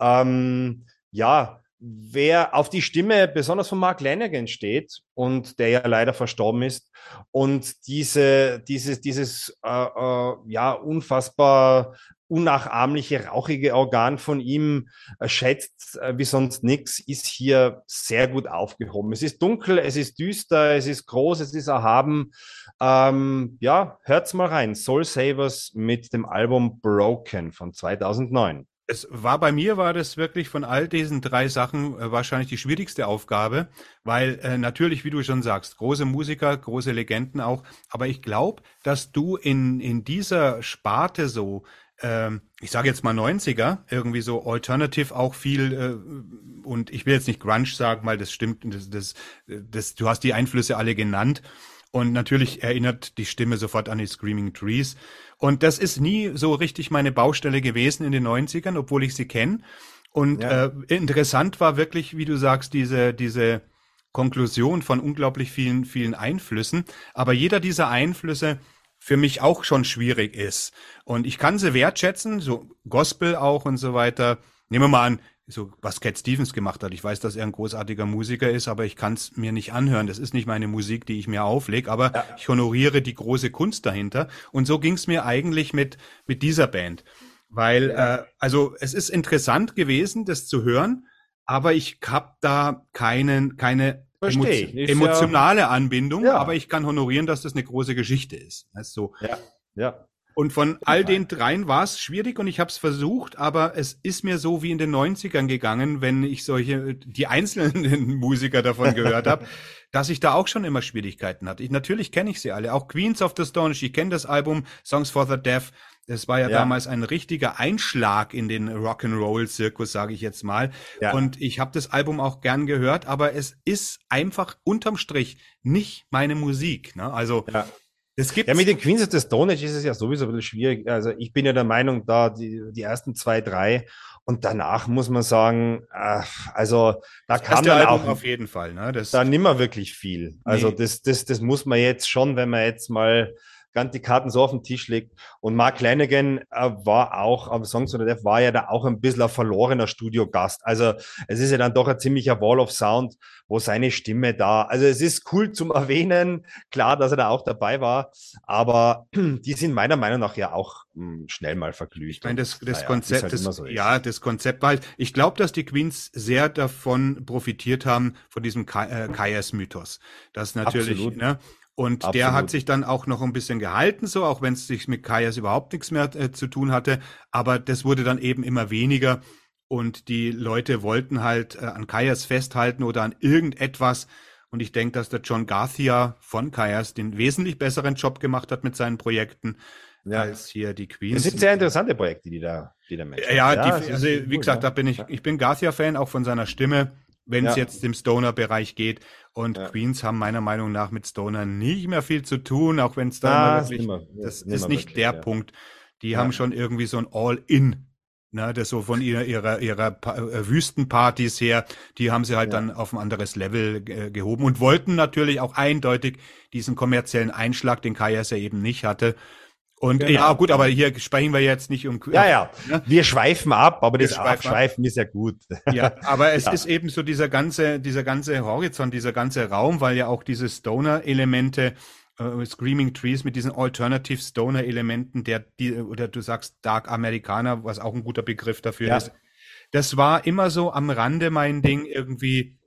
Ähm, ja, wer auf die Stimme besonders von Mark Lanigan steht und der ja leider verstorben ist und diese, dieses, dieses äh, äh, ja unfassbar unnachahmliche, rauchige Organ von ihm äh, schätzt äh, wie sonst nichts, ist hier sehr gut aufgehoben. Es ist dunkel, es ist düster, es ist groß, es ist erhaben. Ähm, ja, hört's mal rein. Soul Savers mit dem Album Broken von 2009. Es war bei mir war das wirklich von all diesen drei Sachen äh, wahrscheinlich die schwierigste Aufgabe, weil äh, natürlich, wie du schon sagst, große Musiker, große Legenden auch, aber ich glaube, dass du in in dieser Sparte so ähm, ich sage jetzt mal 90er, irgendwie so Alternative auch viel äh, und ich will jetzt nicht Grunge sagen, weil das stimmt, das, das, das, du hast die Einflüsse alle genannt. Und natürlich erinnert die Stimme sofort an die Screaming Trees. Und das ist nie so richtig meine Baustelle gewesen in den 90ern, obwohl ich sie kenne und ja. äh, interessant war wirklich, wie du sagst, diese, diese Konklusion von unglaublich vielen, vielen Einflüssen, aber jeder dieser Einflüsse für mich auch schon schwierig ist. Und ich kann sie wertschätzen, so Gospel auch und so weiter. Nehmen wir mal an, so was Cat Stevens gemacht hat. Ich weiß, dass er ein großartiger Musiker ist, aber ich kann es mir nicht anhören. Das ist nicht meine Musik, die ich mir auflege, aber ja. ich honoriere die große Kunst dahinter. Und so ging es mir eigentlich mit, mit dieser Band. Weil, äh, also es ist interessant gewesen, das zu hören, aber ich habe da keinen, keine Verstehe. Emo emotionale Anbindung, ja. aber ich kann honorieren, dass das eine große Geschichte ist. Also, ja, ja. Und von all den dreien war es schwierig und ich habe es versucht, aber es ist mir so wie in den 90ern gegangen, wenn ich solche, die einzelnen Musiker davon gehört habe, dass ich da auch schon immer Schwierigkeiten hatte. Ich, natürlich kenne ich sie alle, auch Queens of the Stone ich kenne das Album Songs for the Deaf. Das war ja, ja, damals ein richtiger Einschlag in den Rock'n'Roll-Zirkus, sage ich jetzt mal. Ja. Und ich habe das Album auch gern gehört, aber es ist einfach unterm Strich nicht meine Musik. Ne? Also ja. Es gibt ja, mit den Queens of the Stone Age ist es ja sowieso ein bisschen schwierig. Also ich bin ja der Meinung, da die, die ersten zwei, drei und danach muss man sagen, ach, also da das kann man auch auf jeden Fall. Ne? Das, da nimmer wirklich viel. Also nee. das, das, das muss man jetzt schon, wenn man jetzt mal ganz die Karten so auf den Tisch legt. Und Mark Lanigan äh, war auch am Songs of the Deaf, war ja da auch ein bisschen ein verlorener Studiogast. Also es ist ja dann doch ein ziemlicher Wall of Sound, wo seine Stimme da, also es ist cool zum Erwähnen, klar, dass er da auch dabei war, aber die sind meiner Meinung nach ja auch mh, hm, schnell mal verglüht. Ich meine, das, das naja, Konzept, halt das, so ja, das Konzept war halt, ich glaube, dass die Queens sehr davon profitiert haben, von diesem äh, Kaias-Mythos. Das natürlich, Absolut. ne? Und Absolut. der hat sich dann auch noch ein bisschen gehalten, so, auch wenn es sich mit Kajas überhaupt nichts mehr äh, zu tun hatte. Aber das wurde dann eben immer weniger. Und die Leute wollten halt äh, an Kajas festhalten oder an irgendetwas. Und ich denke, dass der John Garcia von Kajas den wesentlich besseren Job gemacht hat mit seinen Projekten ja. als hier die Queens. Das sind sehr interessante Projekte, die da, die da matchen. Ja, ja die, also wie gesagt, da bin ich, ich bin Garcia-Fan, auch von seiner Stimme wenn es ja. jetzt im Stoner-Bereich geht. Und ja. Queens haben meiner Meinung nach mit Stoner nicht mehr viel zu tun, auch wenn es da ah, wirklich, nimmer, das ist nicht wirklich, der ja. Punkt. Die haben schon irgendwie so ein All-In. Ne, das so von ihrer, ihrer, ihrer äh, Wüstenpartys her, die haben sie halt dann auf ein anderes Level äh, gehoben und wollten natürlich auch eindeutig diesen kommerziellen Einschlag, den Kajas ja eben nicht hatte, und genau. ja, gut, aber hier sprechen wir jetzt nicht um. Ja, ja. Ne? Wir schweifen ab, aber wir das Abschweifen ist ja gut. Ja, aber es ja. ist eben so dieser ganze, dieser ganze Horizont, dieser ganze Raum, weil ja auch diese Stoner-Elemente, äh, Screaming Trees mit diesen Alternative Stoner-Elementen, der, die, oder du sagst Dark Amerikaner, was auch ein guter Begriff dafür ja. ist. Das war immer so am Rande mein Ding irgendwie,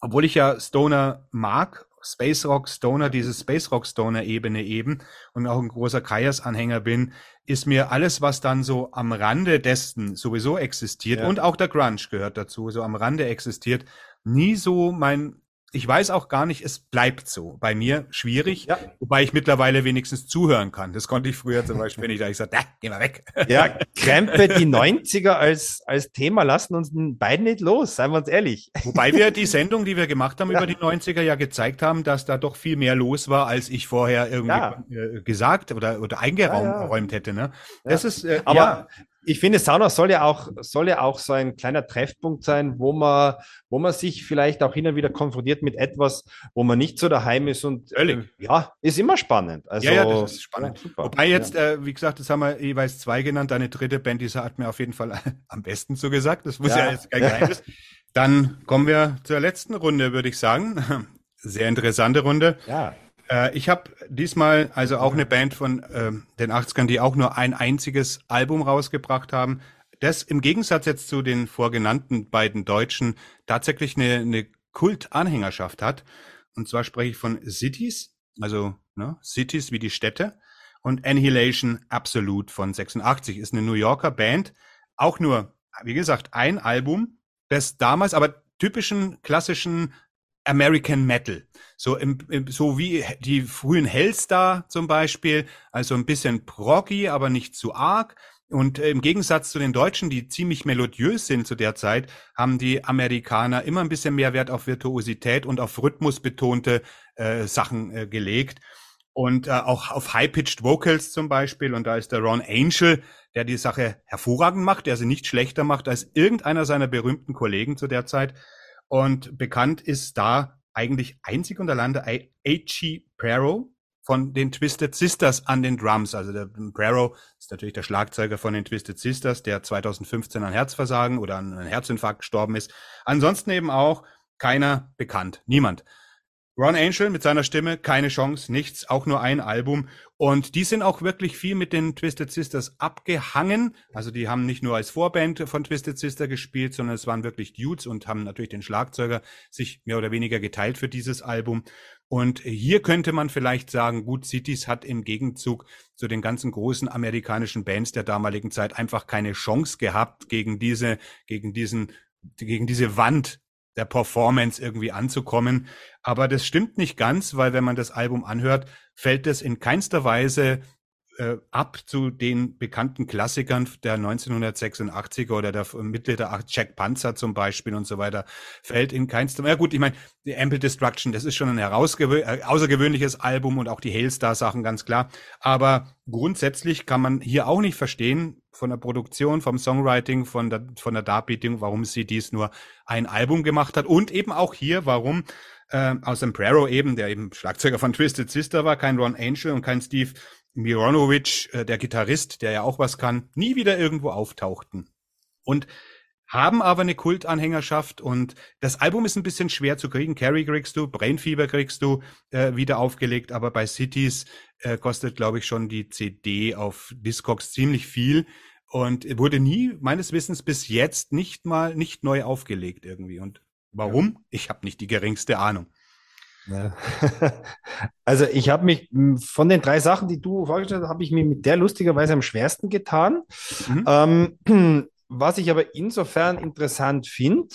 obwohl ich ja Stoner mag Space Rock Stoner, diese Space Rock Stoner Ebene eben und auch ein großer Kaias-Anhänger bin, ist mir alles, was dann so am Rande dessen sowieso existiert ja. und auch der Grunge gehört dazu, so am Rande existiert, nie so mein ich weiß auch gar nicht, es bleibt so. Bei mir schwierig, ja. wobei ich mittlerweile wenigstens zuhören kann. Das konnte ich früher zum Beispiel nicht, da ich sagte, geh mal weg. Ja, Krempe, die 90er als, als Thema lassen uns beiden nicht los, seien wir uns ehrlich. Wobei wir die Sendung, die wir gemacht haben ja. über die 90er ja gezeigt haben, dass da doch viel mehr los war, als ich vorher irgendwie ja. Äh, gesagt oder, oder eingeräumt hätte. Ne? Das ist, äh, aber ich finde, Sauna soll ja auch, soll ja auch so ein kleiner Treffpunkt sein, wo man, wo man sich vielleicht auch hin und wieder konfrontiert mit etwas, wo man nicht so daheim ist und äh, ja, ist immer spannend. Also, ja, ja, das ist spannend. Ja, Wobei jetzt, ja. äh, wie gesagt, das haben wir jeweils zwei genannt. Deine dritte Band, die hat mir auf jeden Fall am besten so gesagt. Das muss ja, ja jetzt kein Geheimnis. Dann kommen wir zur letzten Runde, würde ich sagen. Sehr interessante Runde. Ja. Äh, ich habe diesmal also auch eine Band von äh, den 80ern, die auch nur ein einziges Album rausgebracht haben. Das im Gegensatz jetzt zu den vorgenannten beiden Deutschen tatsächlich eine, eine Kultanhängerschaft hat. Und zwar spreche ich von Cities, also ne, Cities wie die Städte. Und Annihilation Absolute von 86 ist eine New Yorker Band. Auch nur, wie gesagt, ein Album, das damals aber typischen klassischen American Metal. So, im, im, so wie die frühen Hellstar zum Beispiel, also ein bisschen proggy, aber nicht zu arg. Und äh, im Gegensatz zu den Deutschen, die ziemlich melodiös sind zu der Zeit, haben die Amerikaner immer ein bisschen mehr Wert auf Virtuosität und auf rhythmusbetonte äh, Sachen äh, gelegt. Und äh, auch auf High-Pitched Vocals zum Beispiel. Und da ist der Ron Angel, der die Sache hervorragend macht, der sie nicht schlechter macht als irgendeiner seiner berühmten Kollegen zu der Zeit. Und bekannt ist da eigentlich einzig und allein der A.G. Prero von den Twisted Sisters an den Drums. Also der Prero ist natürlich der Schlagzeuger von den Twisted Sisters, der 2015 an Herzversagen oder an einem Herzinfarkt gestorben ist. Ansonsten eben auch keiner bekannt. Niemand. Ron Angel mit seiner Stimme, keine Chance, nichts, auch nur ein Album. Und die sind auch wirklich viel mit den Twisted Sisters abgehangen. Also die haben nicht nur als Vorband von Twisted Sister gespielt, sondern es waren wirklich Dudes und haben natürlich den Schlagzeuger sich mehr oder weniger geteilt für dieses Album. Und hier könnte man vielleicht sagen, gut, Cities hat im Gegenzug zu den ganzen großen amerikanischen Bands der damaligen Zeit einfach keine Chance gehabt, gegen diese, gegen diesen, gegen diese Wand der Performance irgendwie anzukommen. Aber das stimmt nicht ganz, weil wenn man das Album anhört, fällt es in keinster Weise äh, ab zu den bekannten Klassikern der 1986er oder der Mitte der Jack Panzer zum Beispiel und so weiter, fällt in keinster, ja gut, ich meine, die Ample Destruction, das ist schon ein herausgewö äh, außergewöhnliches Album und auch die Hailstar-Sachen, ganz klar. Aber grundsätzlich kann man hier auch nicht verstehen, von der Produktion, vom Songwriting, von der, von der Darbietung, warum sie dies nur ein Album gemacht hat und eben auch hier, warum äh, aus Prero eben, der eben Schlagzeuger von Twisted Sister war, kein Ron Angel und kein Steve Mironovic, äh, der Gitarrist, der ja auch was kann, nie wieder irgendwo auftauchten. Und haben aber eine Kultanhängerschaft und das Album ist ein bisschen schwer zu kriegen. Carrie kriegst du, Brain Fever kriegst du äh, wieder aufgelegt, aber bei Cities äh, kostet, glaube ich, schon die CD auf Discogs ziemlich viel und wurde nie, meines Wissens bis jetzt, nicht mal, nicht neu aufgelegt irgendwie. Und warum? Ich habe nicht die geringste Ahnung. Ja. Also ich habe mich von den drei Sachen, die du vorgestellt hast, habe ich mir mit der lustigerweise am schwersten getan. Mhm. Ähm, was ich aber insofern interessant finde,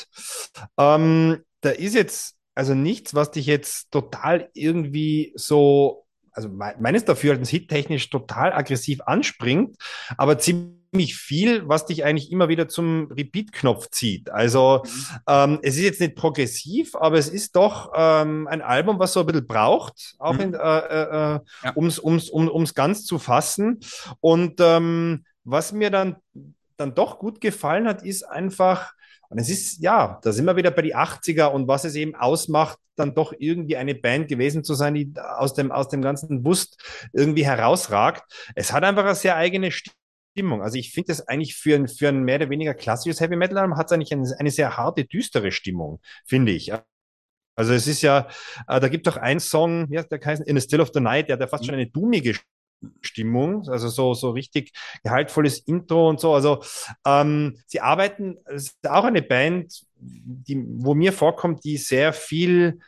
ähm, da ist jetzt also nichts, was dich jetzt total irgendwie so, also meines Dafürhaltens hittechnisch total aggressiv anspringt, aber ziemlich viel, was dich eigentlich immer wieder zum Repeat-Knopf zieht. Also mhm. ähm, es ist jetzt nicht progressiv, aber es ist doch ähm, ein Album, was so ein bisschen braucht, auch mhm. in, äh, äh, äh ja. ums, ums, um, ums ganz zu fassen. Und ähm, was mir dann, dann doch gut gefallen hat, ist einfach, und es ist, ja, da sind wir wieder bei die 80er und was es eben ausmacht, dann doch irgendwie eine Band gewesen zu sein, die aus dem, aus dem ganzen Bust irgendwie herausragt. Es hat einfach eine sehr eigene. Stimmung. Also ich finde das eigentlich für ein, für ein mehr oder weniger klassisches Heavy Metal Album hat es eigentlich eine, eine sehr harte, düstere Stimmung, finde ich. Also es ist ja, äh, da gibt doch einen Song, ja, der In the Still of the Night, der hat ja fast schon eine dummige Stimmung, also so, so richtig gehaltvolles Intro und so. Also ähm, sie arbeiten, es ist auch eine Band, die, wo mir vorkommt, die sehr viel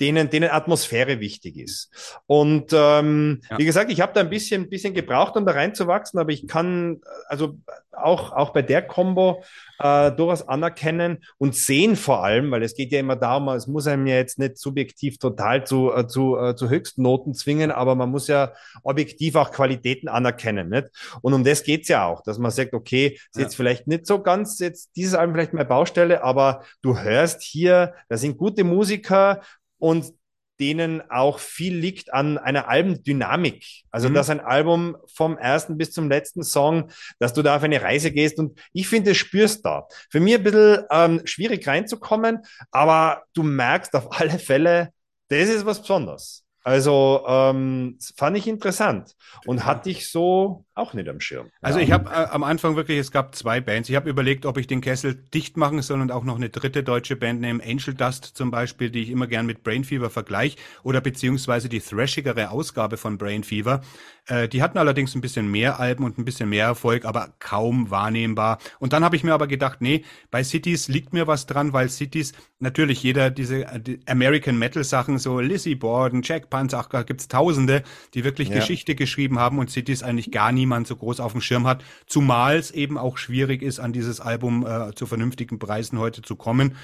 denen, denen Atmosphäre wichtig ist. Und ähm, ja. wie gesagt, ich habe da ein bisschen, bisschen gebraucht, um da reinzuwachsen, aber ich kann also auch, auch bei der Combo äh, durchaus anerkennen und sehen vor allem, weil es geht ja immer darum, es muss einem ja jetzt nicht subjektiv total zu, äh, zu, äh, zu höchsten Noten zwingen, aber man muss ja objektiv auch Qualitäten anerkennen. Nicht? Und um das geht's ja auch, dass man sagt, okay, ist ja. jetzt vielleicht nicht so ganz jetzt dieses Album vielleicht meine Baustelle, aber du hörst hier, da sind gute Musiker und denen auch viel liegt an einer Albendynamik. Also, mhm. dass ein Album vom ersten bis zum letzten Song, dass du da auf eine Reise gehst und ich finde, das spürst da. Für mich ein bisschen ähm, schwierig reinzukommen, aber du merkst auf alle Fälle, das ist was Besonderes. Also ähm, fand ich interessant und hatte ich so auch nicht am Schirm. Also ich habe äh, am Anfang wirklich, es gab zwei Bands. Ich habe überlegt, ob ich den Kessel dicht machen soll und auch noch eine dritte deutsche Band nehmen, Angel Dust zum Beispiel, die ich immer gern mit Brain Fever vergleiche, oder beziehungsweise die thrashigere Ausgabe von Brain Fever. Äh, die hatten allerdings ein bisschen mehr Alben und ein bisschen mehr Erfolg, aber kaum wahrnehmbar. Und dann habe ich mir aber gedacht, nee, bei Cities liegt mir was dran, weil Cities natürlich jeder diese die American Metal Sachen, so Lizzie Borden, Jack Panzer, da gibt's Tausende, die wirklich ja. Geschichte geschrieben haben und Cities eigentlich gar niemand so groß auf dem Schirm hat, zumal es eben auch schwierig ist, an dieses Album äh, zu vernünftigen Preisen heute zu kommen.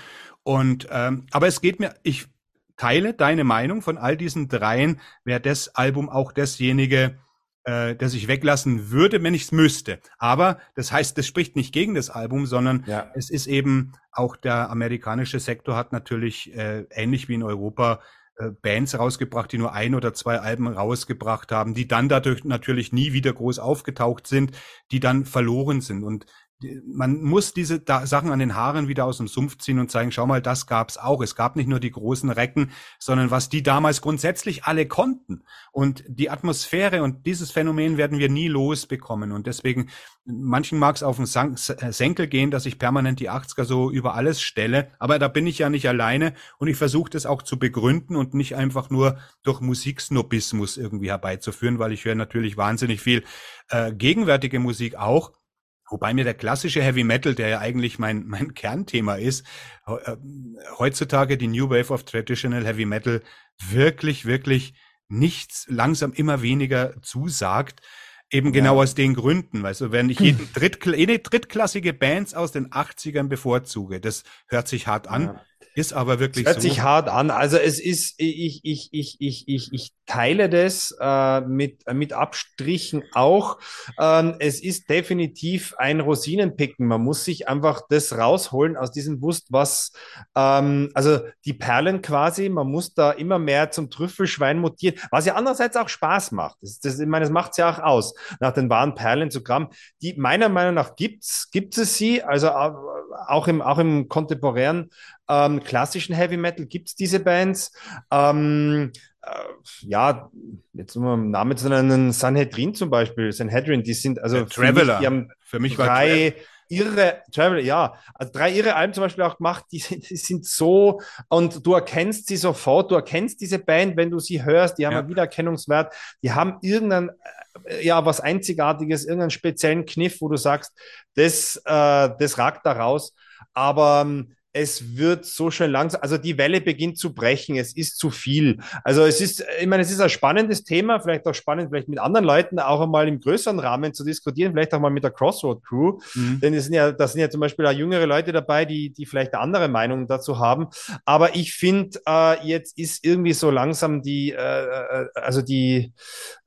Und ähm, aber es geht mir, ich teile deine Meinung von all diesen dreien, wäre das Album auch dasjenige, äh, das ich weglassen würde, wenn ich es müsste. Aber das heißt, das spricht nicht gegen das Album, sondern ja. es ist eben auch der amerikanische Sektor hat natürlich äh, ähnlich wie in Europa Bands rausgebracht, die nur ein oder zwei Alben rausgebracht haben, die dann dadurch natürlich nie wieder groß aufgetaucht sind, die dann verloren sind. Und man muss diese da Sachen an den Haaren wieder aus dem Sumpf ziehen und zeigen, schau mal, das gab's auch. Es gab nicht nur die großen Recken, sondern was die damals grundsätzlich alle konnten. Und die Atmosphäre und dieses Phänomen werden wir nie losbekommen. Und deswegen, manchen mag es auf den äh, Senkel gehen, dass ich permanent die 80er so über alles stelle. Aber da bin ich ja nicht alleine und ich versuche das auch zu begründen und nicht einfach nur durch Musiksnobismus irgendwie herbeizuführen, weil ich höre natürlich wahnsinnig viel äh, gegenwärtige Musik auch. Wobei mir der klassische Heavy Metal, der ja eigentlich mein, mein Kernthema ist, äh, heutzutage die New Wave of Traditional Heavy Metal wirklich, wirklich nichts langsam immer weniger zusagt. Eben ja. genau aus den Gründen, weißt du, wenn ich jeden Drittkla jede drittklassige Bands aus den 80ern bevorzuge, das hört sich hart an. Ja. Ist aber wirklich hört so. sich hart an. Also es ist, ich, ich, ich, ich, ich, ich teile das äh, mit, mit Abstrichen auch. Ähm, es ist definitiv ein Rosinenpicken. Man muss sich einfach das rausholen aus diesem Wust, was, ähm, also die Perlen quasi, man muss da immer mehr zum Trüffelschwein mutieren, was ja andererseits auch Spaß macht. Das, das, ich meine, das macht es ja auch aus, nach den wahren Perlen zu graben. Die meiner Meinung nach gibt's, gibt es sie, also auch im, auch im kontemporären ähm, klassischen Heavy Metal gibt es diese Bands. Ähm, äh, ja, jetzt um einen Namen zu nennen, Sanhedrin zum Beispiel, Sanhedrin, die sind also Traveler. Mich, die haben für mich drei irre Traveler, ja, also drei irre Alben zum Beispiel auch gemacht, die sind, die sind so und du erkennst sie sofort, du erkennst diese Band, wenn du sie hörst, die haben ja. einen Wiedererkennungswert, die haben irgendein äh, ja was Einzigartiges, irgendeinen speziellen Kniff, wo du sagst, das, äh, das ragt da raus. Aber ähm, es wird so schön langsam, also die Welle beginnt zu brechen, es ist zu viel. Also es ist, ich meine, es ist ein spannendes Thema, vielleicht auch spannend, vielleicht mit anderen Leuten auch einmal im größeren Rahmen zu diskutieren, vielleicht auch mal mit der Crossroad Crew, mhm. denn es sind ja, da sind ja zum Beispiel auch jüngere Leute dabei, die, die vielleicht eine andere Meinung dazu haben. Aber ich finde, äh, jetzt ist irgendwie so langsam die, äh, äh, also die,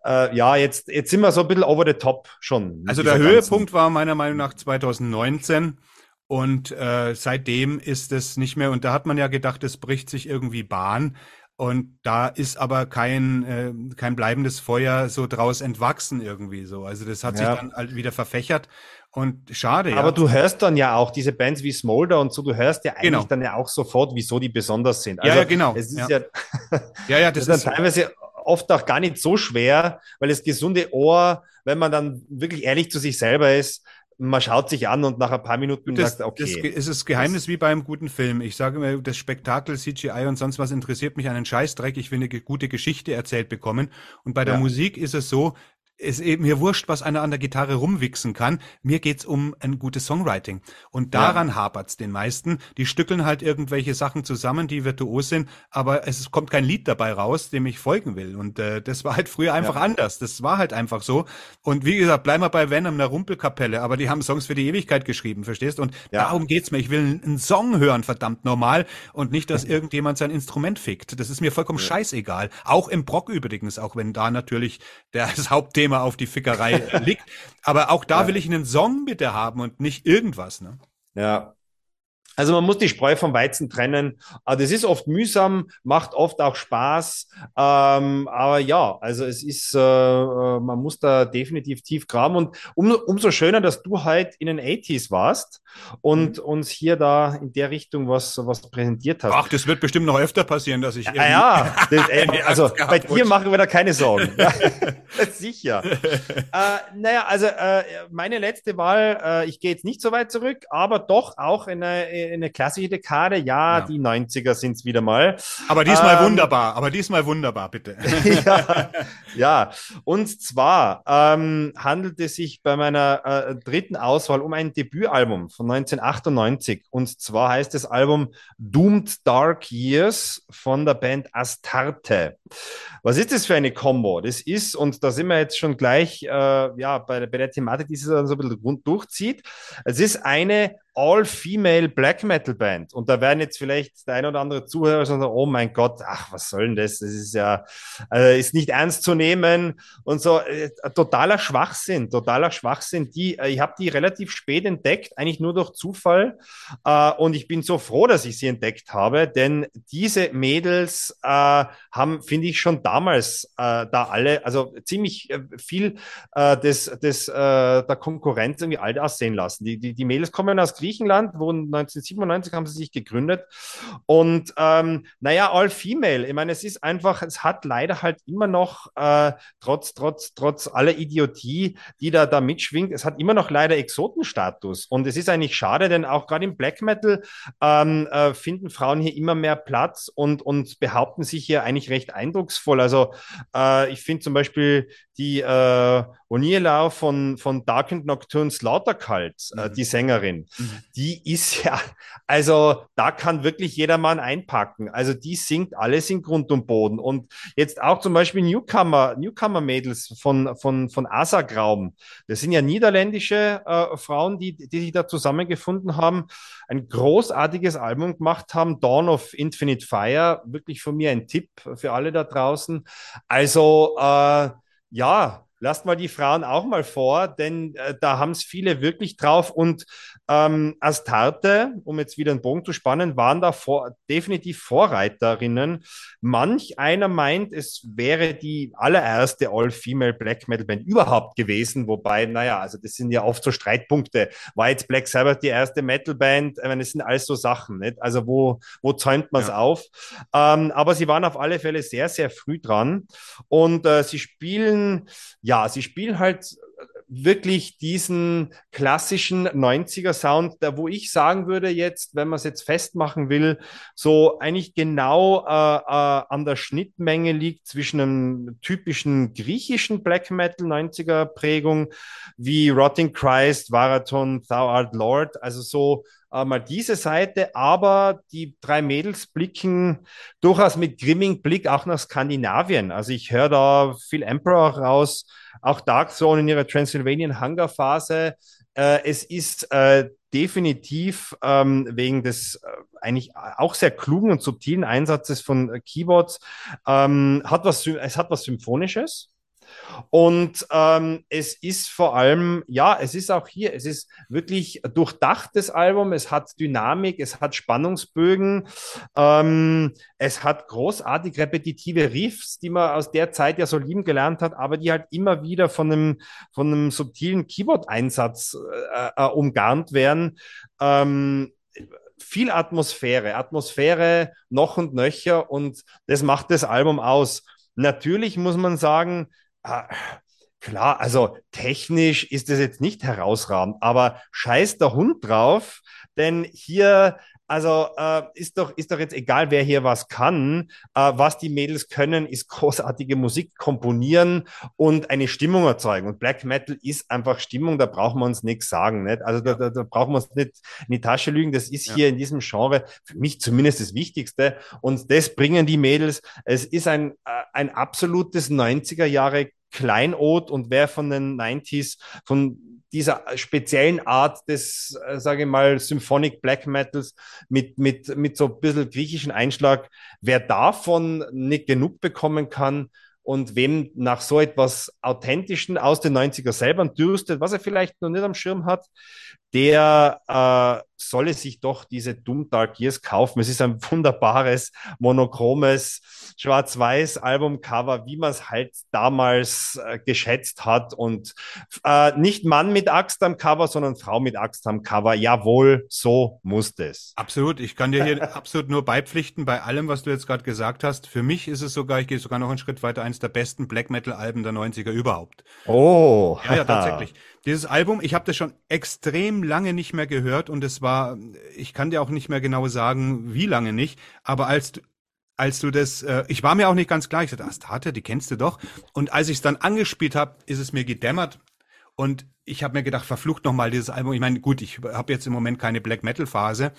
äh, ja, jetzt, jetzt sind wir so ein bisschen over the top schon. Also der Höhepunkt war meiner Meinung nach 2019 und äh, seitdem ist es nicht mehr, und da hat man ja gedacht, es bricht sich irgendwie Bahn. Und da ist aber kein, äh, kein bleibendes Feuer so draus entwachsen irgendwie so. Also das hat ja. sich dann halt wieder verfächert und schade. Aber ja. du hörst dann ja auch diese Bands wie Smolder und so, du hörst ja eigentlich genau. dann ja auch sofort, wieso die besonders sind. Also ja, ja, genau. Es ist ja, ja, ja, ja das, das ist dann teilweise oft auch gar nicht so schwer, weil das gesunde Ohr, wenn man dann wirklich ehrlich zu sich selber ist, man schaut sich an und nach ein paar Minuten das, sagt, okay. Das ist das Geheimnis das, wie beim guten Film. Ich sage mir, das Spektakel, CGI und sonst was interessiert mich einen Scheißdreck. Ich will eine gute Geschichte erzählt bekommen. Und bei der ja. Musik ist es so, ist eben mir wurscht, was einer an der Gitarre rumwichsen kann. Mir geht's um ein gutes Songwriting. Und daran ja. hapert's den meisten. Die stückeln halt irgendwelche Sachen zusammen, die virtuos sind, aber es kommt kein Lied dabei raus, dem ich folgen will. Und äh, das war halt früher einfach ja. anders. Das war halt einfach so. Und wie gesagt, bleib mal bei Venom, einer Rumpelkapelle, aber die haben Songs für die Ewigkeit geschrieben, verstehst? Und ja. darum geht's mir. Ich will einen Song hören, verdammt normal, und nicht, dass irgendjemand sein Instrument fickt. Das ist mir vollkommen scheißegal. Auch im Brock übrigens, auch wenn da natürlich das Hauptthema Thema auf die Fickerei liegt. Aber auch da ja. will ich einen Song bitte haben und nicht irgendwas. Ne? Ja, also man muss die Spreu vom Weizen trennen. Ah, das ist oft mühsam, macht oft auch Spaß. Ähm, aber ja, also es ist, äh, äh, man muss da definitiv tief graben. Und um, umso schöner, dass du halt in den 80s warst und mhm. uns hier da in der Richtung was, was präsentiert hast. Ach, das wird bestimmt noch öfter passieren, dass ich. Ja, ja das, äh, also bei dir machen wir da keine Sorgen. Sicher. äh, naja, also äh, meine letzte Wahl, äh, ich gehe jetzt nicht so weit zurück, aber doch auch in eine eine klassische Dekade. Ja, ja. die 90er sind es wieder mal. Aber diesmal ähm, wunderbar, aber diesmal wunderbar, bitte. ja, ja, und zwar ähm, handelt es sich bei meiner äh, dritten Auswahl um ein Debütalbum von 1998. Und zwar heißt das Album Doomed Dark Years von der Band Astarte. Was ist das für eine Combo? Das ist, und da sind wir jetzt schon gleich äh, ja, bei, bei der Thematik, die sich dann so ein bisschen rund durchzieht. Es ist eine All-Female Black Metal Band. Und da werden jetzt vielleicht der ein oder andere Zuhörer sagen, oh mein Gott, ach, was soll denn das? Das ist ja, äh, ist nicht ernst zu nehmen und so. Äh, totaler Schwachsinn, totaler Schwachsinn. Die, äh, ich habe die relativ spät entdeckt, eigentlich nur durch Zufall. Äh, und ich bin so froh, dass ich sie entdeckt habe, denn diese Mädels äh, haben, finde ich, schon damals äh, da alle, also ziemlich viel des, des, der Konkurrenz irgendwie alt aussehen lassen. Die, die, die Mädels kommen aus Griechenland, wo 1997 haben sie sich gegründet. Und ähm, naja, all female. Ich meine, es ist einfach, es hat leider halt immer noch, äh, trotz, trotz, trotz aller Idiotie, die da, da mitschwingt, es hat immer noch leider Exotenstatus. Und es ist eigentlich schade, denn auch gerade im Black Metal ähm, äh, finden Frauen hier immer mehr Platz und, und behaupten sich hier eigentlich recht eindrucksvoll. Also äh, ich finde zum Beispiel die äh, O'Neill von, von Dark and Nocturne Slaughter Cult, äh, mhm. die Sängerin, mhm. die ist ja, also da kann wirklich jedermann einpacken. Also die singt alles in Grund und Boden. Und jetzt auch zum Beispiel Newcomer, Newcomer-Mädels von, von, von Asagraum. Das sind ja niederländische äh, Frauen, die, die sich da zusammengefunden haben, ein großartiges Album gemacht haben, Dawn of Infinite Fire. Wirklich von mir ein Tipp für alle da draußen. Also, äh, ja, lasst mal die Frauen auch mal vor, denn äh, da haben es viele wirklich drauf. Und ähm, Astarte, um jetzt wieder einen Bogen zu spannen, waren da vor, definitiv Vorreiterinnen. Manch einer meint, es wäre die allererste All-Female Black Metal Band überhaupt gewesen, wobei, naja, also das sind ja oft so Streitpunkte. War jetzt Black Sabbath die erste Metal Band? Ich meine, das sind alles so Sachen, nicht? Also wo, wo zäumt man es ja. auf? Ähm, aber sie waren auf alle Fälle sehr, sehr früh dran und äh, sie spielen ja, sie spielen halt wirklich diesen klassischen 90er Sound, da wo ich sagen würde jetzt, wenn man es jetzt festmachen will, so eigentlich genau äh, äh, an der Schnittmenge liegt zwischen einem typischen griechischen Black Metal 90er Prägung wie Rotting Christ, Varaton, Thou Art Lord, also so mal diese Seite, aber die drei Mädels blicken durchaus mit grimmig Blick auch nach Skandinavien. Also ich höre da viel Emperor raus, auch Dark Zone in ihrer Transylvanian Hunger Phase. Äh, es ist äh, definitiv ähm, wegen des äh, eigentlich auch sehr klugen und subtilen Einsatzes von äh, Keyboards ähm, hat was es hat was symphonisches und ähm, es ist vor allem, ja, es ist auch hier, es ist wirklich durchdachtes Album, es hat Dynamik, es hat Spannungsbögen, ähm, es hat großartig repetitive Riffs, die man aus der Zeit ja so lieben gelernt hat, aber die halt immer wieder von einem, von einem subtilen Keyboard-Einsatz äh, äh, umgarnt werden. Ähm, viel Atmosphäre, Atmosphäre noch und nöcher und das macht das Album aus. Natürlich muss man sagen, Ah, klar, also technisch ist es jetzt nicht herausragend, aber scheiß der Hund drauf, denn hier, also äh, ist doch ist doch jetzt egal, wer hier was kann. Äh, was die Mädels können, ist großartige Musik komponieren und eine Stimmung erzeugen. Und Black Metal ist einfach Stimmung, da brauchen wir uns nichts sagen. Nicht? Also da, da, da brauchen wir uns nicht in die Tasche lügen. Das ist ja. hier in diesem Genre für mich zumindest das Wichtigste. Und das bringen die Mädels. Es ist ein, äh, ein absolutes 90er Jahre Kleinod und wer von den 90s, von dieser speziellen Art des, äh, sage ich mal, Symphonic Black Metals mit, mit, mit so ein bisschen griechischen Einschlag, wer davon nicht genug bekommen kann, und wem nach so etwas Authentischen aus den 90er selber dürstet, was er vielleicht noch nicht am Schirm hat, der äh, solle sich doch diese Doom Dark Years kaufen. Es ist ein wunderbares, monochromes, schwarz-weiß Albumcover, wie man es halt damals äh, geschätzt hat. Und äh, nicht Mann mit Axt am Cover, sondern Frau mit Axt am Cover. Jawohl, so muss es. Absolut. Ich kann dir hier absolut nur beipflichten bei allem, was du jetzt gerade gesagt hast. Für mich ist es sogar, ich gehe sogar noch einen Schritt weiter, eines der besten Black Metal Alben der 90er überhaupt. Oh. Ja, ja, tatsächlich. Dieses Album, ich habe das schon extrem lange nicht mehr gehört und es war, ich kann dir auch nicht mehr genau sagen, wie lange nicht, aber als du, als du das, äh, ich war mir auch nicht ganz klar, ich sagte, Astarte, die kennst du doch. Und als ich es dann angespielt habe, ist es mir gedämmert und ich habe mir gedacht, verflucht nochmal dieses Album. Ich meine, gut, ich habe jetzt im Moment keine Black Metal Phase,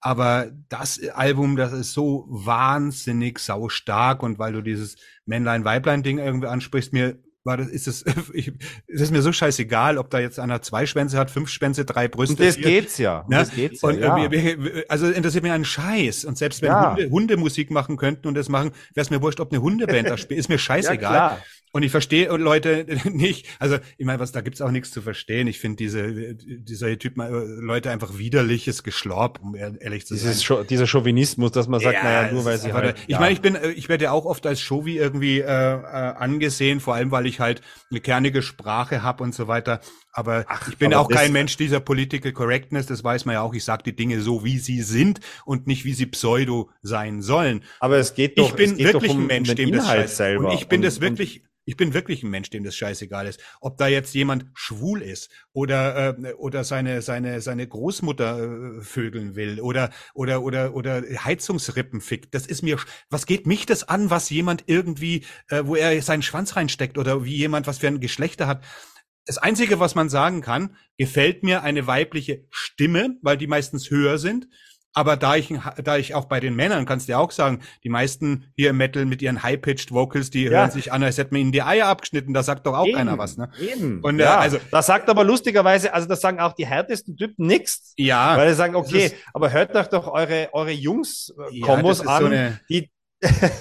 aber das Album, das ist so wahnsinnig sau stark und weil du dieses Männlein-Weiblein-Ding irgendwie ansprichst, mir war das, ist es, ich, es ist mir so scheißegal, ob da jetzt einer zwei Schwänze hat, fünf Schwänze, drei Brüste. Und das vier, geht's ja. Ne? Das geht's ja. Und, ja. also interessiert mich ein Scheiß. Und selbst wenn ja. Hunde, Hunde Musik machen könnten und das machen, wäre es mir wurscht, ob eine Hundeband da spielt, ist mir scheißegal. Ja, und ich verstehe Leute nicht, also ich meine, was da gibt's auch nichts zu verstehen. Ich finde diese dieser Typ äh, Leute einfach widerliches Geschlorb, um ehrlich zu Dieses sein. dieser Chauvinismus, dass man sagt, ja, naja, nur weil sie halt. Ich ja. meine, ich bin, äh, ich werde ja auch oft als Chauvi irgendwie äh, äh, angesehen, vor allem weil ich halt eine kernige Sprache habe und so weiter. Aber Ach, ich bin aber auch kein Mensch dieser Political Correctness, das weiß man ja auch. Ich sage die Dinge so, wie sie sind und nicht, wie sie pseudo sein sollen. Aber es geht doch, ich bin wirklich um, ein Mensch, dem Inhalt das selber. Und ich bin und, das wirklich ich bin wirklich ein Mensch, dem das scheißegal ist. Ob da jetzt jemand schwul ist oder äh, oder seine seine seine Großmutter äh, vögeln will oder oder oder oder Heizungsrippen fickt, das ist mir was geht mich das an, was jemand irgendwie äh, wo er seinen Schwanz reinsteckt oder wie jemand was für ein Geschlechter hat. Das einzige, was man sagen kann, gefällt mir eine weibliche Stimme, weil die meistens höher sind aber da ich, da ich auch bei den Männern, kannst du ja auch sagen, die meisten hier im Metal mit ihren High-Pitched Vocals, die ja. hören sich an, als hätten wir ihnen die Eier abgeschnitten. Da sagt doch auch eben, keiner was, ne? Eben. Und, äh, ja, also, das sagt aber lustigerweise, also das sagen auch die härtesten Typen nichts. Ja. Weil sie sagen, okay, ist, aber hört doch doch eure, eure Jungs-Kombos ja, an, so die,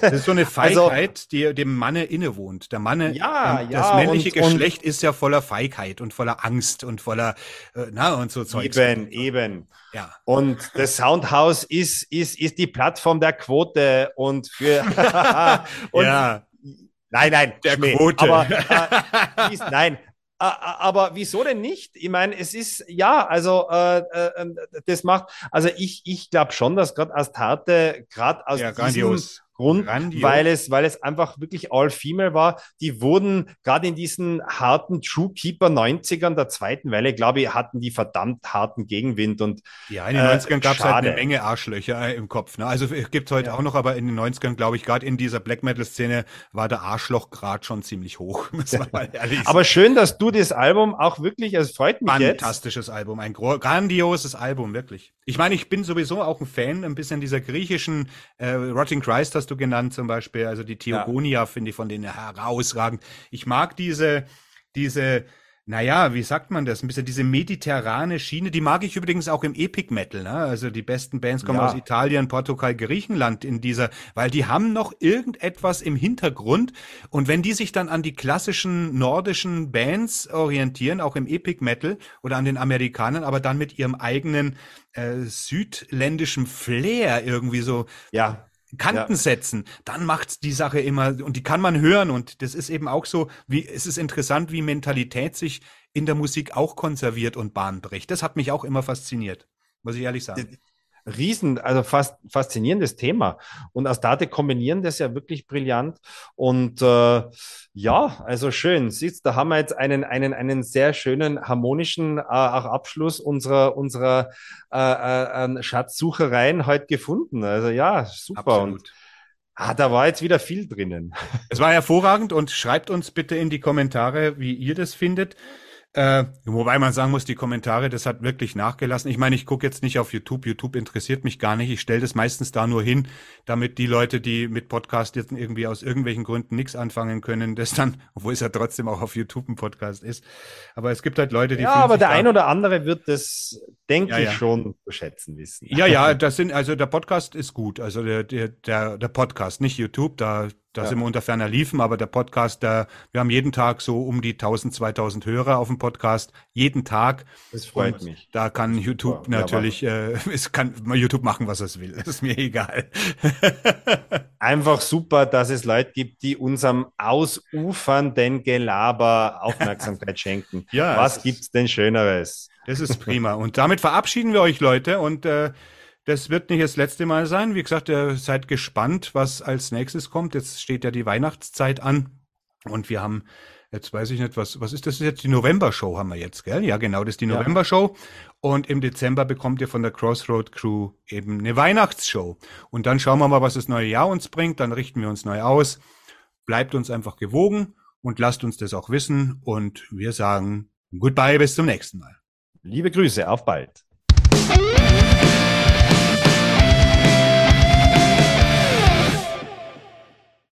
das ist so eine also Feigheit, also, die dem Manne innewohnt. Der Manne, ja, ja, das männliche und, Geschlecht und, ist ja voller Feigheit und voller Angst und voller, äh, na, und so Zeugs. Eben, eben. Ja. Und das Soundhouse ist, ist, ist die Plattform der Quote und für, und, ja. Nein, nein, der Schmäh. Quote. Aber, äh, ist, nein, aber wieso denn nicht? Ich meine, es ist ja, also äh, äh, das macht, also ich, ich glaube schon, dass gerade Astarte, gerade aus ja, diesem, Grund, weil es, weil es einfach wirklich all-female war. Die wurden gerade in diesen harten True Keeper 90ern der zweiten Welle, glaube ich, hatten die verdammt harten Gegenwind und ja, in den 90ern gab es halt eine Menge Arschlöcher äh, im Kopf. Ne? Also gibt es heute ja. auch noch, aber in den 90ern, glaube ich, gerade in dieser Black Metal Szene war der Arschlochgrad schon ziemlich hoch. aber schön, dass du das Album auch wirklich, es freut mich Fantastisches jetzt. Album, ein grandioses Album, wirklich. Ich meine, ich bin sowieso auch ein Fan ein bisschen dieser griechischen äh, Rotting Christ hast du genannt zum Beispiel, also die Theogonia ja. finde ich von denen herausragend. Ich mag diese, diese naja, wie sagt man das? Ein bisschen diese mediterrane Schiene, die mag ich übrigens auch im Epic Metal. Ne? Also die besten Bands kommen ja. aus Italien, Portugal, Griechenland in dieser, weil die haben noch irgendetwas im Hintergrund. Und wenn die sich dann an die klassischen nordischen Bands orientieren, auch im Epic Metal oder an den Amerikanern, aber dann mit ihrem eigenen äh, südländischen Flair irgendwie so. Ja Kanten ja. setzen, dann macht die Sache immer, und die kann man hören, und das ist eben auch so, wie, es ist interessant, wie Mentalität sich in der Musik auch konserviert und Bahn bricht. Das hat mich auch immer fasziniert, muss ich ehrlich sagen riesen, also fast faszinierendes Thema. Und Astarte kombinieren das ja wirklich brillant. Und äh, ja, also schön. Siehst, da haben wir jetzt einen, einen, einen sehr schönen harmonischen äh, auch Abschluss unserer, unserer äh, äh, Schatzsuchereien heute gefunden. Also ja, super. Absolut. Und Ah, da war jetzt wieder viel drinnen. Es war hervorragend und schreibt uns bitte in die Kommentare, wie ihr das findet. Äh, wobei man sagen muss, die Kommentare, das hat wirklich nachgelassen. Ich meine, ich gucke jetzt nicht auf YouTube. YouTube interessiert mich gar nicht. Ich stelle das meistens da nur hin, damit die Leute, die mit Podcast jetzt irgendwie aus irgendwelchen Gründen nichts anfangen können, das dann, obwohl es ja trotzdem auch auf YouTube ein Podcast ist. Aber es gibt halt Leute, die. Ja, aber der ein oder andere wird das, denke ja, ich, ja. schon zu schätzen wissen. Ja, ja, das sind, also der Podcast ist gut. Also der, der, der, der Podcast, nicht YouTube, da da ja. sind wir unter ferner Liefen, aber der Podcast, der, wir haben jeden Tag so um die 1000, 2000 Hörer auf dem Podcast. Jeden Tag. Das freut Und mich. Da kann YouTube ja, natürlich, äh, es kann YouTube machen, was es will. Das ist mir egal. Einfach super, dass es Leute gibt, die unserem ausufernden Gelaber Aufmerksamkeit schenken. Ja. Was gibt's denn Schöneres? Das ist prima. Und damit verabschieden wir euch, Leute. Und äh, das wird nicht das letzte Mal sein. Wie gesagt, ihr seid gespannt, was als nächstes kommt. Jetzt steht ja die Weihnachtszeit an und wir haben, jetzt weiß ich nicht, was, was ist das jetzt? Die November-Show haben wir jetzt, gell? Ja, genau, das ist die ja. November-Show. Und im Dezember bekommt ihr von der Crossroad Crew eben eine Weihnachtsshow. Und dann schauen wir mal, was das neue Jahr uns bringt. Dann richten wir uns neu aus. Bleibt uns einfach gewogen und lasst uns das auch wissen. Und wir sagen Goodbye, bis zum nächsten Mal. Liebe Grüße, auf bald.